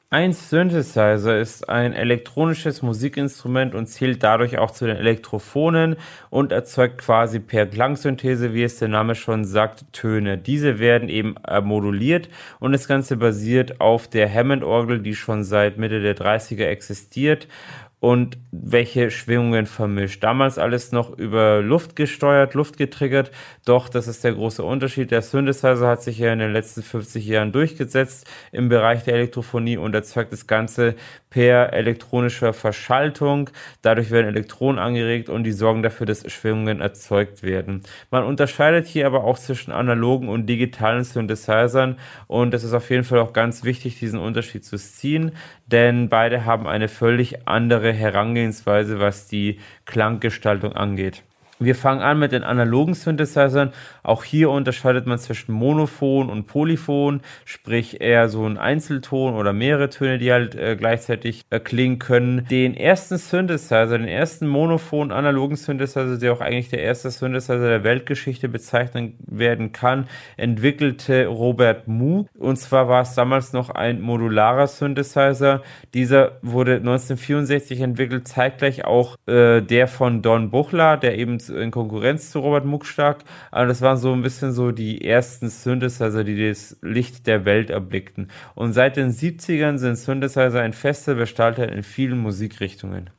Ein Synthesizer ist ein elektronisches Musikinstrument und zählt dadurch auch zu den Elektrophonen und erzeugt quasi per Klangsynthese, wie es der Name schon sagt, Töne. Diese werden eben moduliert und das Ganze basiert auf der Hammond-Orgel, die schon seit Mitte der 30er existiert und welche Schwingungen vermischt. Damals alles noch über Luft gesteuert, Luft getriggert, doch das ist der große Unterschied. Der Synthesizer hat sich ja in den letzten 50 Jahren durchgesetzt im Bereich der Elektrophonie und erzeugt das Ganze per elektronischer Verschaltung. Dadurch werden Elektronen angeregt und die sorgen dafür, dass Schwingungen erzeugt werden. Man unterscheidet hier aber auch zwischen analogen und digitalen Synthesizern und es ist auf jeden Fall auch ganz wichtig, diesen Unterschied zu ziehen, denn beide haben eine völlig andere andere Herangehensweise, was die Klanggestaltung angeht. Wir fangen an mit den analogen Synthesizern. Auch hier unterscheidet man zwischen Monophon und Polyphon, sprich eher so ein Einzelton oder mehrere Töne, die halt äh, gleichzeitig äh, klingen können. Den ersten Synthesizer, den ersten Monophon analogen Synthesizer, der auch eigentlich der erste Synthesizer der Weltgeschichte bezeichnet werden kann, entwickelte Robert Moog. Und zwar war es damals noch ein modularer Synthesizer. Dieser wurde 1964 entwickelt, zeitgleich auch äh, der von Don Buchler, der eben in Konkurrenz zu Robert Muckstark. Aber das waren so ein bisschen so die ersten Synthesizer, die das Licht der Welt erblickten. Und seit den 70ern sind Synthesizer ein fester Bestandteil in vielen Musikrichtungen.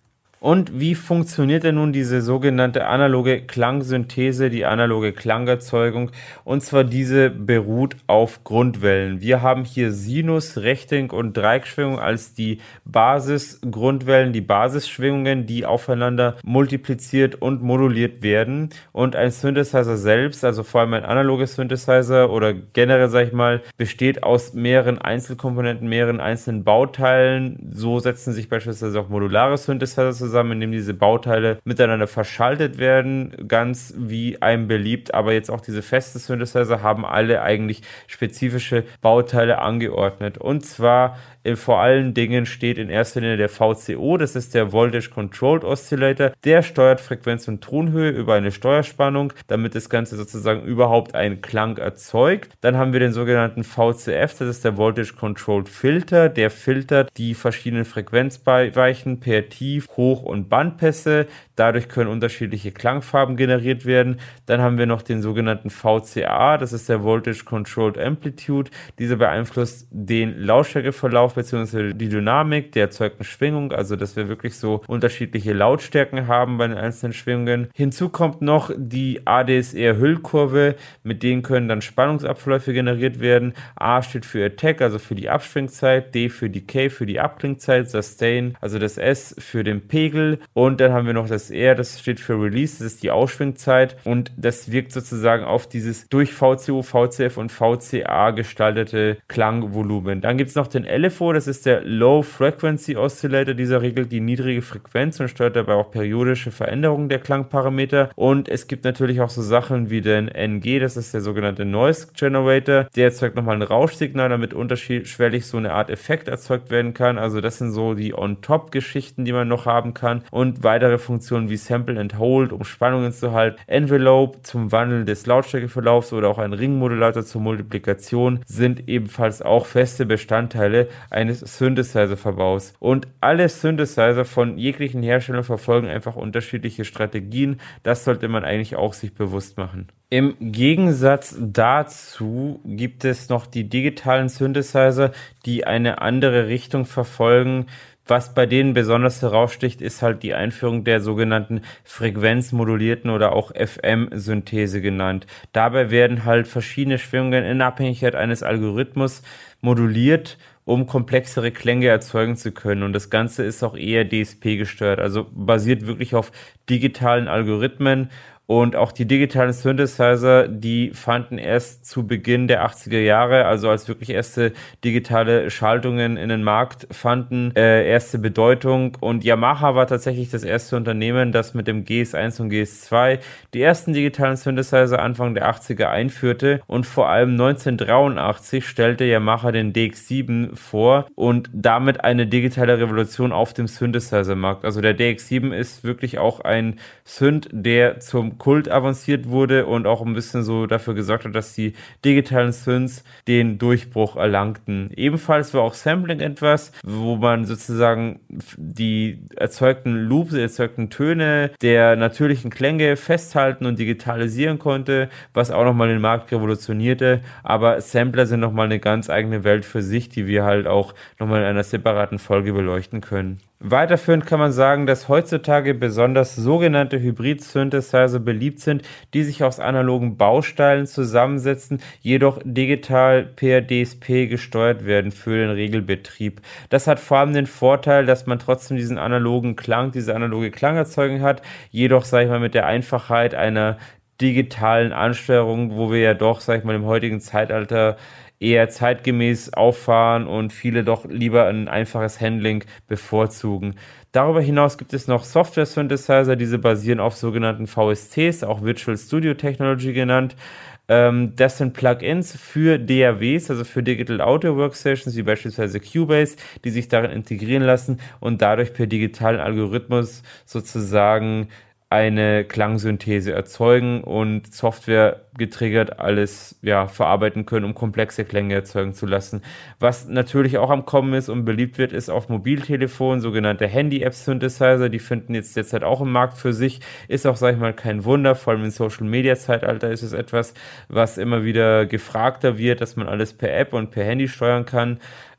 Und wie funktioniert denn nun diese sogenannte analoge Klangsynthese, die analoge Klangerzeugung? Und zwar diese beruht auf Grundwellen. Wir haben hier Sinus, Rechteck und Dreieckschwingung als die Basisgrundwellen, die Basisschwingungen, die aufeinander multipliziert und moduliert werden. Und ein Synthesizer selbst, also vor allem ein analoges Synthesizer oder generell, sag ich mal, besteht aus mehreren Einzelkomponenten, mehreren einzelnen Bauteilen. So setzen sich beispielsweise auch modulare Synthesizer zusammen zusammen, indem diese Bauteile miteinander verschaltet werden, ganz wie einem beliebt. Aber jetzt auch diese festen Synthesizer haben alle eigentlich spezifische Bauteile angeordnet. Und zwar vor allen Dingen steht in erster Linie der VCO, das ist der Voltage Controlled Oscillator. Der steuert Frequenz und Tonhöhe über eine Steuerspannung, damit das Ganze sozusagen überhaupt einen Klang erzeugt. Dann haben wir den sogenannten VCF, das ist der Voltage Controlled Filter. Der filtert die verschiedenen Frequenzweichen per Tief, Hoch Hoch- und Bandpässe. Dadurch können unterschiedliche Klangfarben generiert werden. Dann haben wir noch den sogenannten VCA, das ist der Voltage Controlled Amplitude. Dieser beeinflusst den Lautstärkeverlauf bzw. die Dynamik der erzeugten Schwingung, also dass wir wirklich so unterschiedliche Lautstärken haben bei den einzelnen Schwingungen. Hinzu kommt noch die ADSR-Hüllkurve, mit denen können dann Spannungsabläufe generiert werden. A steht für Attack, also für die Abschwingzeit, D für K für die Abklingzeit, Sustain, also das S für den Pegel und dann haben wir noch das R, das steht für Release, das ist die Ausschwingzeit und das wirkt sozusagen auf dieses durch VCO, VCF und VCA gestaltete Klangvolumen. Dann gibt es noch den LFO, das ist der Low Frequency Oscillator, dieser regelt die niedrige Frequenz und steuert dabei auch periodische Veränderungen der Klangparameter. Und es gibt natürlich auch so Sachen wie den NG, das ist der sogenannte Noise Generator, der erzeugt nochmal ein Rauschsignal, damit unterschwellig so eine Art Effekt erzeugt werden kann. Also das sind so die On-Top-Geschichten, die man noch haben kann. Und weitere Funktionen wie Sample and Hold, um Spannungen zu halten, Envelope zum Wandeln des Lautstärkeverlaufs oder auch ein Ringmodulator zur Multiplikation sind ebenfalls auch feste Bestandteile eines Synthesizer-Verbaus. Und alle Synthesizer von jeglichen Herstellern verfolgen einfach unterschiedliche Strategien. Das sollte man eigentlich auch sich bewusst machen. Im Gegensatz dazu gibt es noch die digitalen Synthesizer, die eine andere Richtung verfolgen. Was bei denen besonders heraussticht, ist halt die Einführung der sogenannten frequenzmodulierten oder auch FM-Synthese genannt. Dabei werden halt verschiedene Schwingungen in Abhängigkeit eines Algorithmus moduliert um komplexere Klänge erzeugen zu können. Und das Ganze ist auch eher DSP gesteuert, also basiert wirklich auf digitalen Algorithmen und auch die digitalen Synthesizer, die fanden erst zu Beginn der 80er Jahre, also als wirklich erste digitale Schaltungen in den Markt fanden, äh, erste Bedeutung. Und Yamaha war tatsächlich das erste Unternehmen, das mit dem GS1 und GS2 die ersten digitalen Synthesizer Anfang der 80er einführte. Und vor allem 1983 stellte Yamaha den DX7 vor und damit eine digitale Revolution auf dem Synthesizer-Markt. Also der DX7 ist wirklich auch ein Synth, der zum Kult avanciert wurde und auch ein bisschen so dafür gesorgt hat, dass die digitalen Synths den Durchbruch erlangten. Ebenfalls war auch Sampling etwas, wo man sozusagen die erzeugten Loops, die erzeugten Töne der natürlichen Klänge festhalten und digitalisieren konnte, was auch nochmal den Markt revolutionierte. Aber Sampler sind nochmal eine ganz eigene Welt für sich, die wir halt auch nochmal in einer separaten Folge beleuchten können. Weiterführend kann man sagen, dass heutzutage besonders sogenannte Hybrid-Synthesizer beliebt sind, die sich aus analogen Bausteilen zusammensetzen, jedoch digital per DSP gesteuert werden für den Regelbetrieb. Das hat vor allem den Vorteil, dass man trotzdem diesen analogen Klang, diese analoge Klangerzeugung hat, jedoch, sage ich mal, mit der Einfachheit einer digitalen Ansteuerung, wo wir ja doch, sage ich mal, im heutigen Zeitalter eher zeitgemäß auffahren und viele doch lieber ein einfaches Handling bevorzugen. Darüber hinaus gibt es noch Software-Synthesizer, diese basieren auf sogenannten VSTs, auch Virtual Studio Technology genannt. Ähm, das sind Plugins für DAWs, also für Digital Audio Workstations, wie beispielsweise Cubase, die sich darin integrieren lassen und dadurch per digitalen Algorithmus sozusagen eine Klangsynthese erzeugen und Software getriggert alles ja, verarbeiten können, um komplexe Klänge erzeugen zu lassen. Was natürlich auch am Kommen ist und beliebt wird, ist auf Mobiltelefon, sogenannte Handy-App-Synthesizer, die finden jetzt derzeit auch im Markt für sich, ist auch, sag ich mal, kein Wunder, vor allem im Social-Media-Zeitalter ist es etwas, was immer wieder gefragter wird, dass man alles per App und per Handy steuern kann.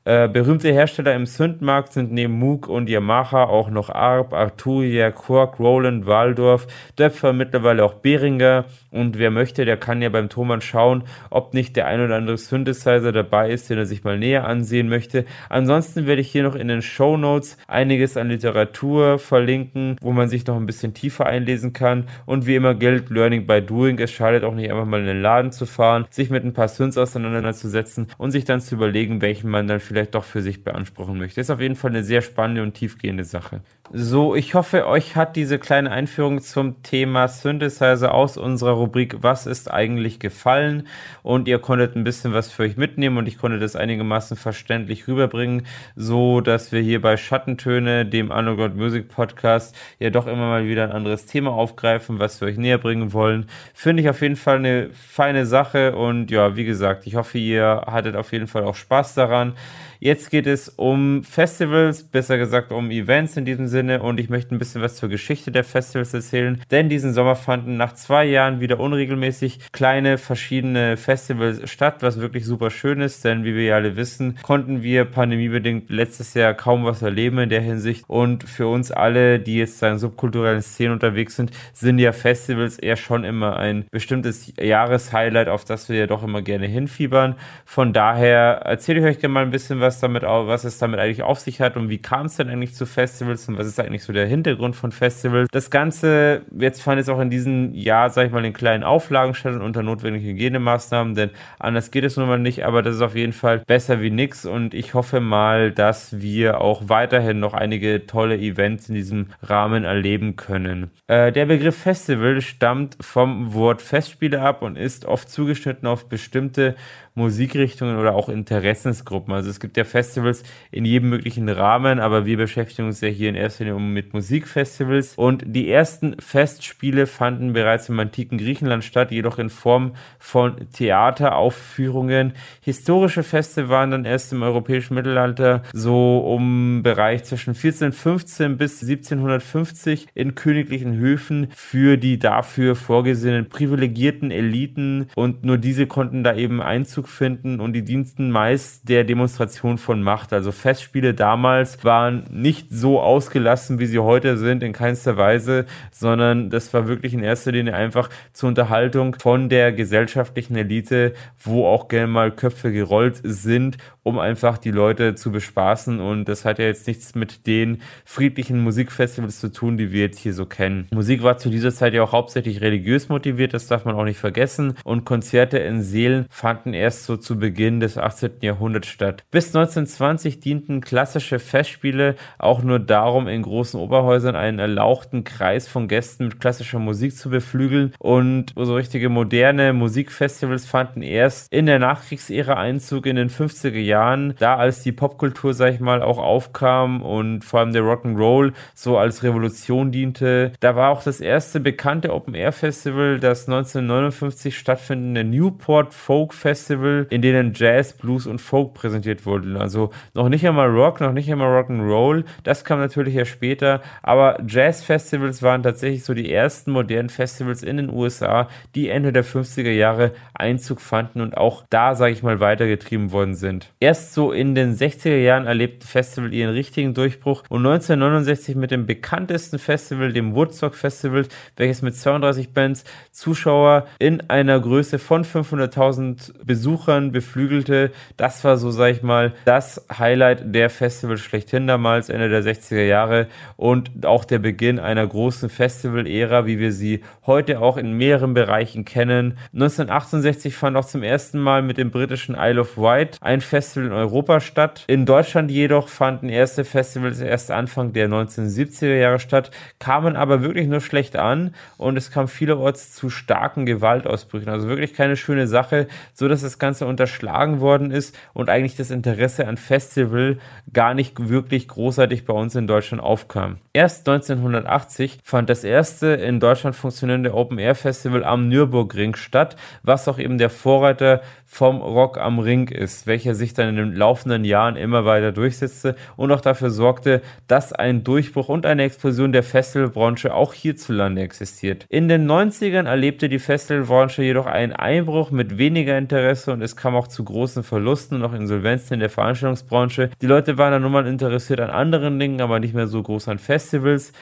Äh, berühmte Hersteller im Synth-Markt sind neben Moog und Yamaha auch noch Arp, Arturia, Quark, Roland, Waldorf, Döpfer, mittlerweile auch Behringer. Und wer möchte, der kann ja beim Thomann schauen, ob nicht der ein oder andere Synthesizer dabei ist, den er sich mal näher ansehen möchte. Ansonsten werde ich hier noch in den Show Notes einiges an Literatur verlinken, wo man sich noch ein bisschen tiefer einlesen kann. Und wie immer gilt, Learning by Doing. Es schadet auch nicht einfach mal in den Laden zu fahren, sich mit ein paar Synths auseinanderzusetzen und sich dann zu überlegen, welchen man dann vielleicht vielleicht doch für sich beanspruchen möchte. Ist auf jeden Fall eine sehr spannende und tiefgehende Sache. So, ich hoffe, euch hat diese kleine Einführung zum Thema Synthesizer aus unserer Rubrik Was ist eigentlich gefallen? Und ihr konntet ein bisschen was für euch mitnehmen und ich konnte das einigermaßen verständlich rüberbringen, so dass wir hier bei Schattentöne, dem Underground Music Podcast, ja doch immer mal wieder ein anderes Thema aufgreifen, was wir euch näher bringen wollen. Finde ich auf jeden Fall eine feine Sache und ja, wie gesagt, ich hoffe, ihr hattet auf jeden Fall auch Spaß daran. Jetzt geht es um Festivals, besser gesagt um Events in diesem Sinne Sinne und ich möchte ein bisschen was zur Geschichte der Festivals erzählen, denn diesen Sommer fanden nach zwei Jahren wieder unregelmäßig kleine verschiedene Festivals statt, was wirklich super schön ist, denn wie wir ja alle wissen, konnten wir pandemiebedingt letztes Jahr kaum was erleben in der Hinsicht. Und für uns alle, die jetzt in subkulturellen Szenen unterwegs sind, sind ja Festivals eher schon immer ein bestimmtes Jahreshighlight, auf das wir ja doch immer gerne hinfiebern. Von daher erzähle ich euch gerne mal ein bisschen was damit, was es damit eigentlich auf sich hat und wie kam es denn eigentlich zu Festivals und was ist eigentlich so der Hintergrund von Festivals. Das Ganze, jetzt fand es auch in diesem Jahr, sag ich mal, in kleinen Auflagen statt und unter notwendigen Hygienemaßnahmen, denn anders geht es nun mal nicht, aber das ist auf jeden Fall besser wie nix und ich hoffe mal, dass wir auch weiterhin noch einige tolle Events in diesem Rahmen erleben können. Äh, der Begriff Festival stammt vom Wort Festspiele ab und ist oft zugeschnitten auf bestimmte Musikrichtungen oder auch Interessensgruppen. Also es gibt ja Festivals in jedem möglichen Rahmen, aber wir beschäftigen uns ja hier in erster Linie mit Musikfestivals. Und die ersten Festspiele fanden bereits im antiken Griechenland statt, jedoch in Form von Theateraufführungen. Historische Feste waren dann erst im europäischen Mittelalter so um Bereich zwischen 1415 bis 1750 in königlichen Höfen für die dafür vorgesehenen privilegierten Eliten und nur diese konnten da eben Einzug finden und die diensten meist der Demonstration von Macht. Also Festspiele damals waren nicht so ausgelassen, wie sie heute sind, in keinster Weise, sondern das war wirklich in erster Linie einfach zur Unterhaltung von der gesellschaftlichen Elite, wo auch gerne mal Köpfe gerollt sind, um einfach die Leute zu bespaßen. Und das hat ja jetzt nichts mit den friedlichen Musikfestivals zu tun, die wir jetzt hier so kennen. Musik war zu dieser Zeit ja auch hauptsächlich religiös motiviert, das darf man auch nicht vergessen. Und Konzerte in Seelen fanden erst so zu Beginn des 18. Jahrhunderts statt. Bis 1920 dienten klassische Festspiele auch nur darum, in großen Oberhäusern einen erlauchten Kreis von Gästen mit klassischer Musik zu beflügeln und so richtige moderne Musikfestivals fanden erst in der Nachkriegsära Einzug in den 50er Jahren, da als die Popkultur, sag ich mal, auch aufkam und vor allem der Rock'n'Roll so als Revolution diente. Da war auch das erste bekannte Open-Air-Festival, das 1959 stattfindende Newport Folk Festival Festival, in denen Jazz, Blues und Folk präsentiert wurden. Also noch nicht einmal Rock, noch nicht einmal Rock'n'Roll. Das kam natürlich erst später. Aber Jazz-Festivals waren tatsächlich so die ersten modernen Festivals in den USA, die Ende der 50er Jahre Einzug fanden und auch da, sage ich mal, weitergetrieben worden sind. Erst so in den 60er Jahren erlebte Festival ihren richtigen Durchbruch und 1969 mit dem bekanntesten Festival, dem Woodstock Festival, welches mit 32 Bands Zuschauer in einer Größe von 500.000 Besuchern beflügelte. Das war so, sag ich mal, das Highlight der Festivals schlechthin damals, Ende der 60er Jahre und auch der Beginn einer großen Festival-Ära, wie wir sie heute auch in mehreren Bereichen kennen. 1968 fand auch zum ersten Mal mit dem britischen Isle of Wight ein Festival in Europa statt. In Deutschland jedoch fanden erste Festivals erst Anfang der 1970er Jahre statt, kamen aber wirklich nur schlecht an und es kam vielerorts zu starken Gewaltausbrüchen. Also wirklich keine schöne Sache, so dass das Ganze Ganze unterschlagen worden ist und eigentlich das Interesse an Festival gar nicht wirklich großartig bei uns in Deutschland aufkam. Erst 1980 fand das erste in Deutschland funktionierende Open Air Festival am Nürburgring statt, was auch eben der Vorreiter vom Rock am Ring ist, welcher sich dann in den laufenden Jahren immer weiter durchsetzte und auch dafür sorgte, dass ein Durchbruch und eine Explosion der Festivalbranche auch hierzulande existiert. In den 90ern erlebte die Festivalbranche jedoch einen Einbruch mit weniger Interesse und es kam auch zu großen Verlusten und auch Insolvenzen in der Veranstaltungsbranche. Die Leute waren dann nun mal interessiert an anderen Dingen, aber nicht mehr so groß an Festivals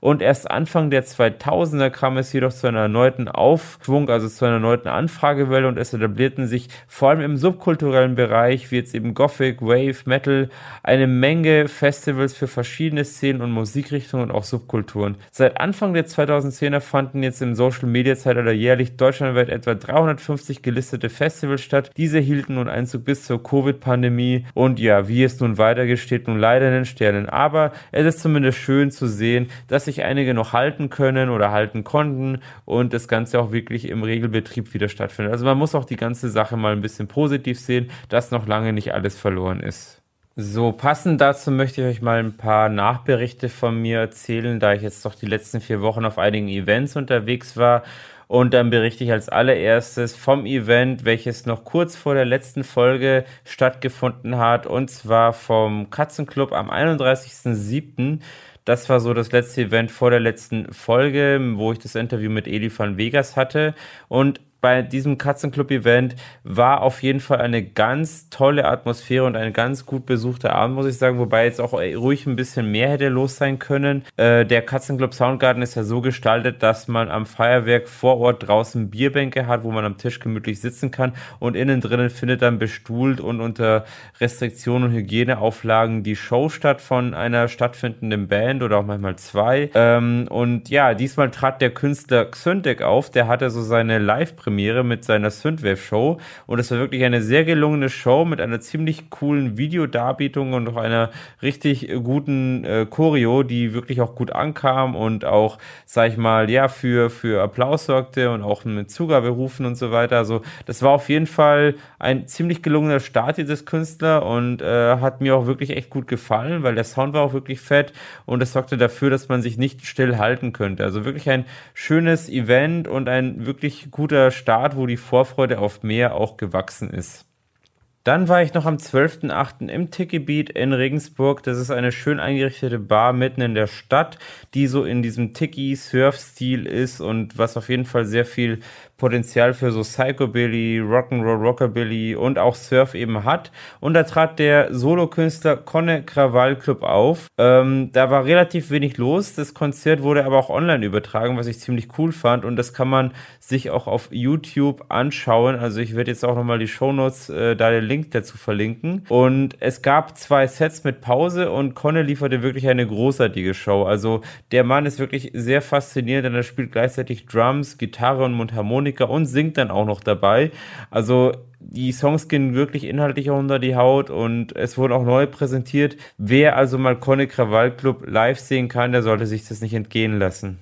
und erst Anfang der 2000er kam es jedoch zu einer erneuten Aufschwung, also zu einer erneuten Anfragewelle und es etablierten sich vor allem allem im subkulturellen Bereich, wie jetzt eben Gothic, Wave, Metal, eine Menge Festivals für verschiedene Szenen und Musikrichtungen und auch Subkulturen. Seit Anfang der 2010er fanden jetzt im Social Media Zeitalter jährlich deutschlandweit etwa 350 gelistete Festivals statt. Diese hielten nun Einzug bis zur Covid-Pandemie und ja, wie es nun weitergeht, steht nun leider in den Sternen. Aber es ist zumindest schön zu sehen, dass sich einige noch halten können oder halten konnten und das Ganze auch wirklich im Regelbetrieb wieder stattfindet. Also man muss auch die ganze Sache mal ein bisschen positiv sehen, dass noch lange nicht alles verloren ist. So, passend dazu möchte ich euch mal ein paar Nachberichte von mir erzählen, da ich jetzt doch die letzten vier Wochen auf einigen Events unterwegs war. Und dann berichte ich als allererstes vom Event, welches noch kurz vor der letzten Folge stattgefunden hat, und zwar vom Katzenclub am 31.07. Das war so das letzte Event vor der letzten Folge, wo ich das Interview mit Eli van Vegas hatte. Und bei diesem Katzenclub-Event war auf jeden Fall eine ganz tolle Atmosphäre und ein ganz gut besuchter Abend, muss ich sagen, wobei jetzt auch ruhig ein bisschen mehr hätte los sein können. Äh, der Katzenclub Soundgarden ist ja so gestaltet, dass man am Feuerwerk vor Ort draußen Bierbänke hat, wo man am Tisch gemütlich sitzen kann und innen drinnen findet dann bestuhlt und unter Restriktionen und Hygieneauflagen die Show statt von einer stattfindenden Band oder auch manchmal zwei. Ähm, und ja, diesmal trat der Künstler Xyntek auf, der hatte so seine Live-Premiere Premiere mit seiner Synthwave Show und es war wirklich eine sehr gelungene Show mit einer ziemlich coolen Videodarbietung und auch einer richtig guten äh, Choreo, die wirklich auch gut ankam und auch, sag ich mal, ja, für, für Applaus sorgte und auch mit Zugaberufen und so weiter. Also das war auf jeden Fall ein ziemlich gelungener Start dieses Künstler und äh, hat mir auch wirklich echt gut gefallen, weil der Sound war auch wirklich fett und es sorgte dafür, dass man sich nicht still halten könnte. Also wirklich ein schönes Event und ein wirklich guter Start wo die Vorfreude auf mehr auch gewachsen ist. Dann war ich noch am 12.8. im Tiki-Beat in Regensburg. Das ist eine schön eingerichtete Bar mitten in der Stadt, die so in diesem Tiki-Surf-Stil ist und was auf jeden Fall sehr viel Potenzial für so Psychobilly, Rock'n'Roll, Rockabilly und auch Surf eben hat. Und da trat der Solokünstler Conne Krawall Club auf. Ähm, da war relativ wenig los. Das Konzert wurde aber auch online übertragen, was ich ziemlich cool fand. Und das kann man sich auch auf YouTube anschauen. Also ich werde jetzt auch nochmal die Shownotes, äh, da den Link dazu verlinken. Und es gab zwei Sets mit Pause und Conne lieferte wirklich eine großartige Show. Also der Mann ist wirklich sehr faszinierend, denn er spielt gleichzeitig Drums, Gitarre und Mundharmonika Harmonika und singt dann auch noch dabei. Also die Songs gehen wirklich inhaltlich auch unter die Haut und es wurden auch neu präsentiert. Wer also mal Conny Krawall Club live sehen kann, der sollte sich das nicht entgehen lassen.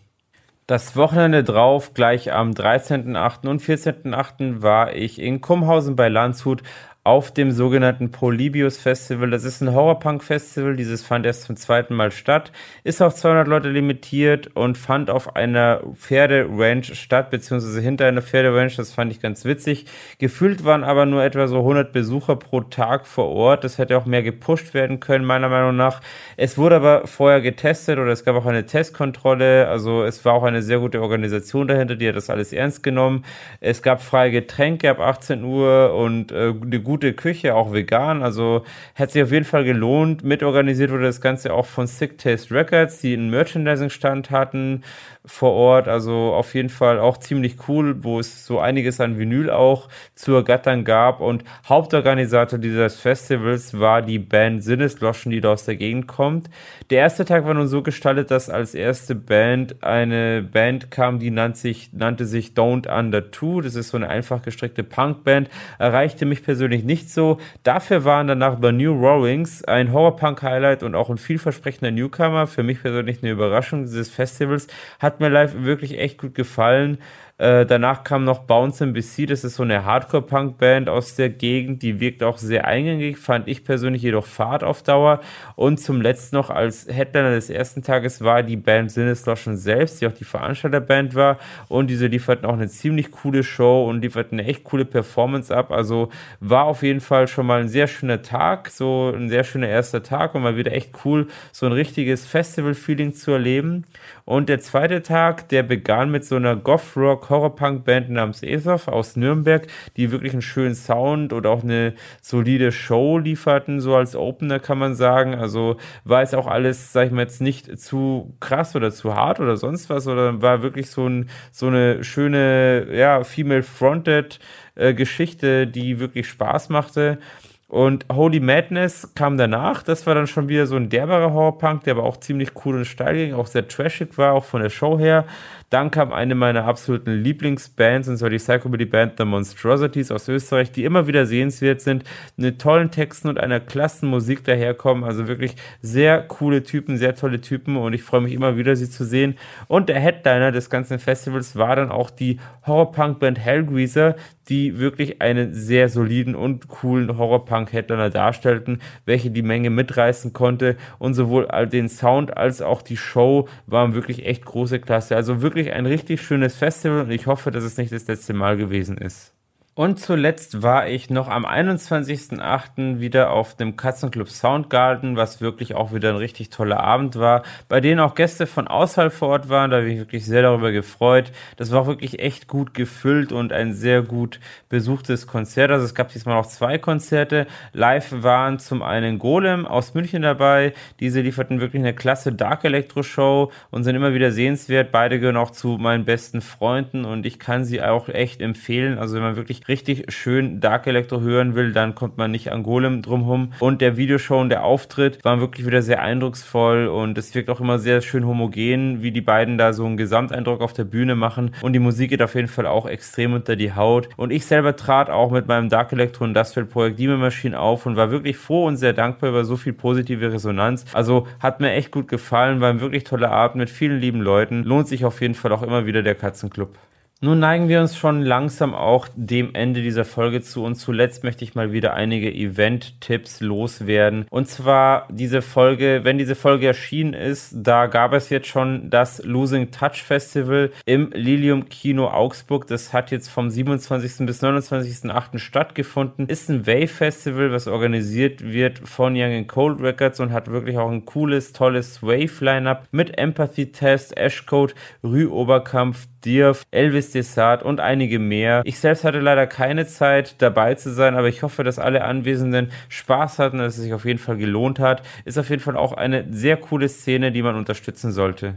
Das Wochenende drauf, gleich am 13.8. und 14.8. war ich in Kumhausen bei Landshut auf dem sogenannten Polybius Festival. Das ist ein Horrorpunk-Festival. Dieses fand erst zum zweiten Mal statt. Ist auf 200 Leute limitiert und fand auf einer Pferderanch statt, beziehungsweise hinter einer Pferderanch. Das fand ich ganz witzig. Gefühlt waren aber nur etwa so 100 Besucher pro Tag vor Ort. Das hätte auch mehr gepusht werden können, meiner Meinung nach. Es wurde aber vorher getestet oder es gab auch eine Testkontrolle. Also es war auch eine sehr gute Organisation dahinter, die hat das alles ernst genommen. Es gab freie Getränke ab 18 Uhr und äh, eine gute gute Küche, auch vegan. Also hätte sich auf jeden Fall gelohnt. Mitorganisiert wurde das Ganze auch von Sick Taste Records, die einen Merchandising-Stand hatten vor Ort. Also auf jeden Fall auch ziemlich cool, wo es so einiges an Vinyl auch zu ergattern gab. Und Hauptorganisator dieses Festivals war die Band Sinnesloschen, die da aus der Gegend kommt. Der erste Tag war nun so gestaltet, dass als erste Band eine Band kam, die nannte sich, nannte sich Don't Under Two. Das ist so eine einfach gestrickte Punkband. Erreichte mich persönlich nicht so. Dafür waren danach The New Roarings ein Horrorpunk-Highlight und auch ein vielversprechender Newcomer. Für mich persönlich eine Überraschung dieses Festivals. Hat mir live wirklich echt gut gefallen. Äh, danach kam noch Bounce NBC, das ist so eine Hardcore-Punk-Band aus der Gegend, die wirkt auch sehr eingängig, fand ich persönlich jedoch Fahrt auf Dauer. Und zum letzten noch als Headliner des ersten Tages war die Band Sinnesloschen selbst, die auch die Veranstalterband war. Und diese lieferten auch eine ziemlich coole Show und lieferten eine echt coole Performance ab. Also war auf jeden Fall schon mal ein sehr schöner Tag, so ein sehr schöner erster Tag und mal wieder echt cool, so ein richtiges Festival-Feeling zu erleben. Und der zweite Tag, der begann mit so einer Goth-Rock Horror-Punk-Band namens Aether aus Nürnberg, die wirklich einen schönen Sound und auch eine solide Show lieferten, so als Opener kann man sagen. Also war es auch alles, sag ich mal, jetzt nicht zu krass oder zu hart oder sonst was, oder war wirklich so, ein, so eine schöne, ja, female-fronted äh, Geschichte, die wirklich Spaß machte. Und Holy Madness kam danach. Das war dann schon wieder so ein derberer Horrorpunk, der aber auch ziemlich cool und steil ging, auch sehr trashig war, auch von der Show her. Dann kam eine meiner absoluten Lieblingsbands, und zwar die Psychobilly Band The Monstrosities aus Österreich, die immer wieder sehenswert sind, mit tollen Texten und einer klassen Musik daherkommen. Also wirklich sehr coole Typen, sehr tolle Typen und ich freue mich immer wieder, sie zu sehen. Und der Headliner des ganzen Festivals war dann auch die Horrorpunk-Band Hellgreaser, die wirklich einen sehr soliden und coolen Horrorpunk-Headliner darstellten, welche die Menge mitreißen konnte und sowohl den Sound als auch die Show waren wirklich echt große Klasse. Also wirklich wirklich ein richtig schönes Festival und ich hoffe, dass es nicht das letzte Mal gewesen ist. Und zuletzt war ich noch am 21.08. wieder auf dem Katzenclub Soundgarden, was wirklich auch wieder ein richtig toller Abend war, bei denen auch Gäste von außerhalb vor Ort waren. Da habe ich wirklich sehr darüber gefreut. Das war auch wirklich echt gut gefüllt und ein sehr gut besuchtes Konzert. Also es gab diesmal auch zwei Konzerte. Live waren zum einen Golem aus München dabei. Diese lieferten wirklich eine klasse Dark Electro Show und sind immer wieder sehenswert. Beide gehören auch zu meinen besten Freunden und ich kann sie auch echt empfehlen. Also wenn man wirklich richtig schön Dark Electro hören will, dann kommt man nicht an Golem drumherum. Und der Videoshow und der Auftritt waren wirklich wieder sehr eindrucksvoll und es wirkt auch immer sehr schön homogen, wie die beiden da so einen Gesamteindruck auf der Bühne machen. Und die Musik geht auf jeden Fall auch extrem unter die Haut. Und ich selber trat auch mit meinem Dark Electro Industrial Projekt Demon Machine auf und war wirklich froh und sehr dankbar über so viel positive Resonanz. Also hat mir echt gut gefallen, war ein wirklich toller Abend mit vielen lieben Leuten. Lohnt sich auf jeden Fall auch immer wieder der Katzenclub. Nun neigen wir uns schon langsam auch dem Ende dieser Folge zu und zuletzt möchte ich mal wieder einige Event-Tipps loswerden. Und zwar diese Folge, wenn diese Folge erschienen ist, da gab es jetzt schon das Losing Touch Festival im Lilium Kino Augsburg. Das hat jetzt vom 27. bis 29.8. stattgefunden. Ist ein Wave-Festival, was organisiert wird von Young Cold Records und hat wirklich auch ein cooles, tolles Wave-Line-Up mit Empathy Test, Ashcode, Rü Oberkampf, Dirf, Elvis Desart und einige mehr. Ich selbst hatte leider keine Zeit dabei zu sein, aber ich hoffe, dass alle Anwesenden Spaß hatten, dass es sich auf jeden Fall gelohnt hat. Ist auf jeden Fall auch eine sehr coole Szene, die man unterstützen sollte.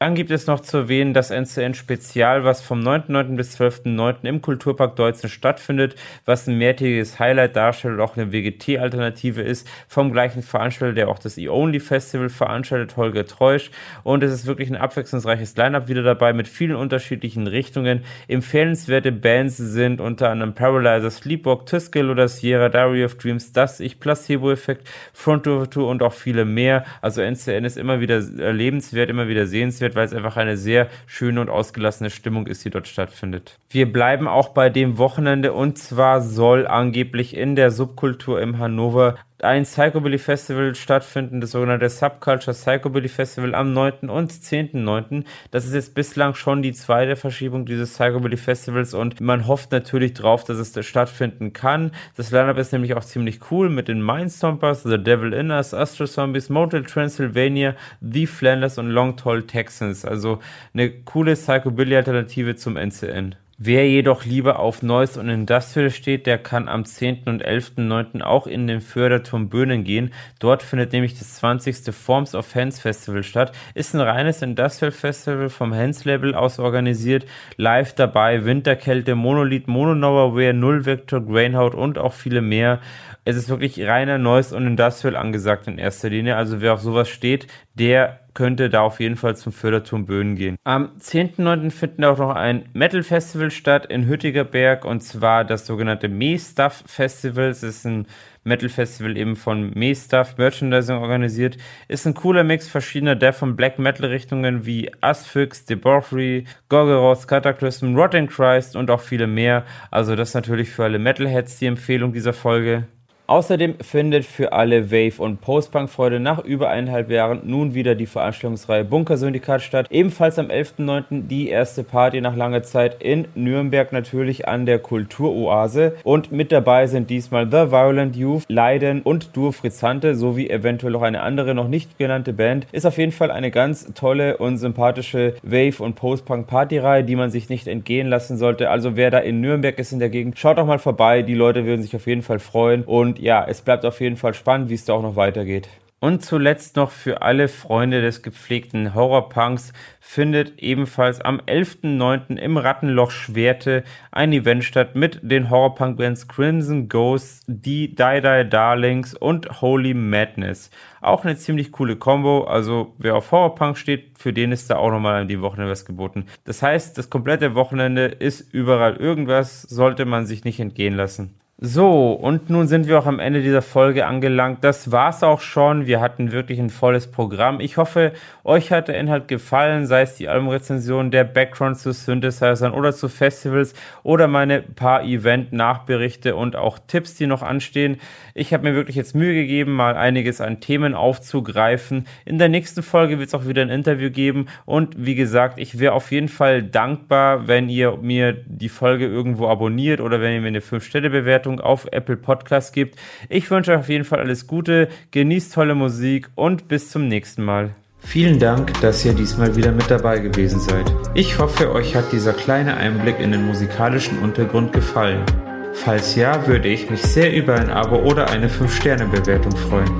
Dann gibt es noch zu erwähnen das NCN Spezial, was vom 9.9. bis 12.9. im Kulturpark Deutzen stattfindet, was ein mehrtägiges Highlight darstellt und auch eine WGT-Alternative ist, vom gleichen Veranstalter, der auch das E-Only Festival veranstaltet, Holger Treusch. Und es ist wirklich ein abwechslungsreiches Line-Up wieder dabei mit vielen unterschiedlichen Richtungen. Empfehlenswerte Bands sind unter anderem Paralyzer, Sleepwalk, Tuskel oder Sierra, Diary of Dreams, Das Ich, Placebo-Effekt, Front Tour und auch viele mehr. Also NCN ist immer wieder lebenswert, immer wieder sehenswert wird, weil es einfach eine sehr schöne und ausgelassene Stimmung ist, die dort stattfindet. Wir bleiben auch bei dem Wochenende und zwar soll angeblich in der Subkultur im Hannover ein Psychobilly Festival stattfinden, das sogenannte Subculture Psychobilly Festival am 9. und 10.9. Das ist jetzt bislang schon die zweite Verschiebung dieses Psychobilly Festivals und man hofft natürlich drauf, dass es stattfinden kann. Das Lineup ist nämlich auch ziemlich cool mit den Mindstompers, The Devil In Us, Astro Zombies, Motel Transylvania, The Flanders und Long Tall Texans. Also eine coole Psychobilly Alternative zum NCN. Wer jedoch lieber auf Noise und Industrial steht, der kann am 10. und 11.9. auch in den Förderturm Böhnen gehen. Dort findet nämlich das 20. Forms of Hands Festival statt. Ist ein reines Industrial Festival vom Hands Label aus organisiert. Live dabei Winterkälte, Monolith, Mononowaware, Null Vector, Grainhaut und auch viele mehr. Es ist wirklich reiner Noise und Industrial angesagt in erster Linie. Also wer auf sowas steht, der könnte da auf jeden Fall zum Förderturm Böhnen gehen. Am 10.9. findet auch noch ein Metal Festival statt in Hüttigerberg und zwar das sogenannte Me Stuff Festival. Es ist ein Metal Festival eben von Me Stuff Merchandising organisiert. Ist ein cooler Mix verschiedener Death und Black Metal Richtungen wie Asphyx, Debauchery, Gorgoroth, Cataclysm, Rotten Christ und auch viele mehr. Also das natürlich für alle Metalheads die Empfehlung dieser Folge. Außerdem findet für alle Wave- und Post-Punk-Freude nach über eineinhalb Jahren nun wieder die Veranstaltungsreihe Bunker Syndikat statt. Ebenfalls am 11.09. die erste Party nach langer Zeit in Nürnberg, natürlich an der Kulturoase. Und mit dabei sind diesmal The Violent Youth, Leiden und Duo Frizzante sowie eventuell auch eine andere noch nicht genannte Band. Ist auf jeden Fall eine ganz tolle und sympathische Wave- und Post-Punk-Party-Reihe, die man sich nicht entgehen lassen sollte. Also wer da in Nürnberg ist in der Gegend, schaut doch mal vorbei. Die Leute würden sich auf jeden Fall freuen. Und ja, es bleibt auf jeden Fall spannend, wie es da auch noch weitergeht. Und zuletzt noch für alle Freunde des gepflegten Horrorpunks findet ebenfalls am 11.09. im Rattenloch Schwerte ein Event statt mit den Horrorpunk-Bands Crimson Ghosts, die Die Die Darlings und Holy Madness. Auch eine ziemlich coole Combo, also wer auf Horrorpunk steht, für den ist da auch nochmal an die Wochenende was geboten. Das heißt, das komplette Wochenende ist überall irgendwas, sollte man sich nicht entgehen lassen. So, und nun sind wir auch am Ende dieser Folge angelangt. Das war's auch schon. Wir hatten wirklich ein volles Programm. Ich hoffe, euch hat der Inhalt gefallen, sei es die Albumrezension, der Background zu Synthesizern oder zu Festivals oder meine paar Event-Nachberichte und auch Tipps, die noch anstehen. Ich habe mir wirklich jetzt Mühe gegeben, mal einiges an Themen aufzugreifen. In der nächsten Folge wird es auch wieder ein Interview geben und wie gesagt, ich wäre auf jeden Fall dankbar, wenn ihr mir die Folge irgendwo abonniert oder wenn ihr mir eine 5-Stelle-Bewertung Bewertung auf Apple Podcast gibt. Ich wünsche euch auf jeden Fall alles Gute, genießt tolle Musik und bis zum nächsten Mal. Vielen Dank, dass ihr diesmal wieder mit dabei gewesen seid. Ich hoffe, euch hat dieser kleine Einblick in den musikalischen Untergrund gefallen. Falls ja, würde ich mich sehr über ein Abo oder eine 5-Sterne-Bewertung freuen.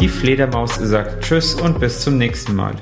Die Fledermaus sagt Tschüss und bis zum nächsten Mal.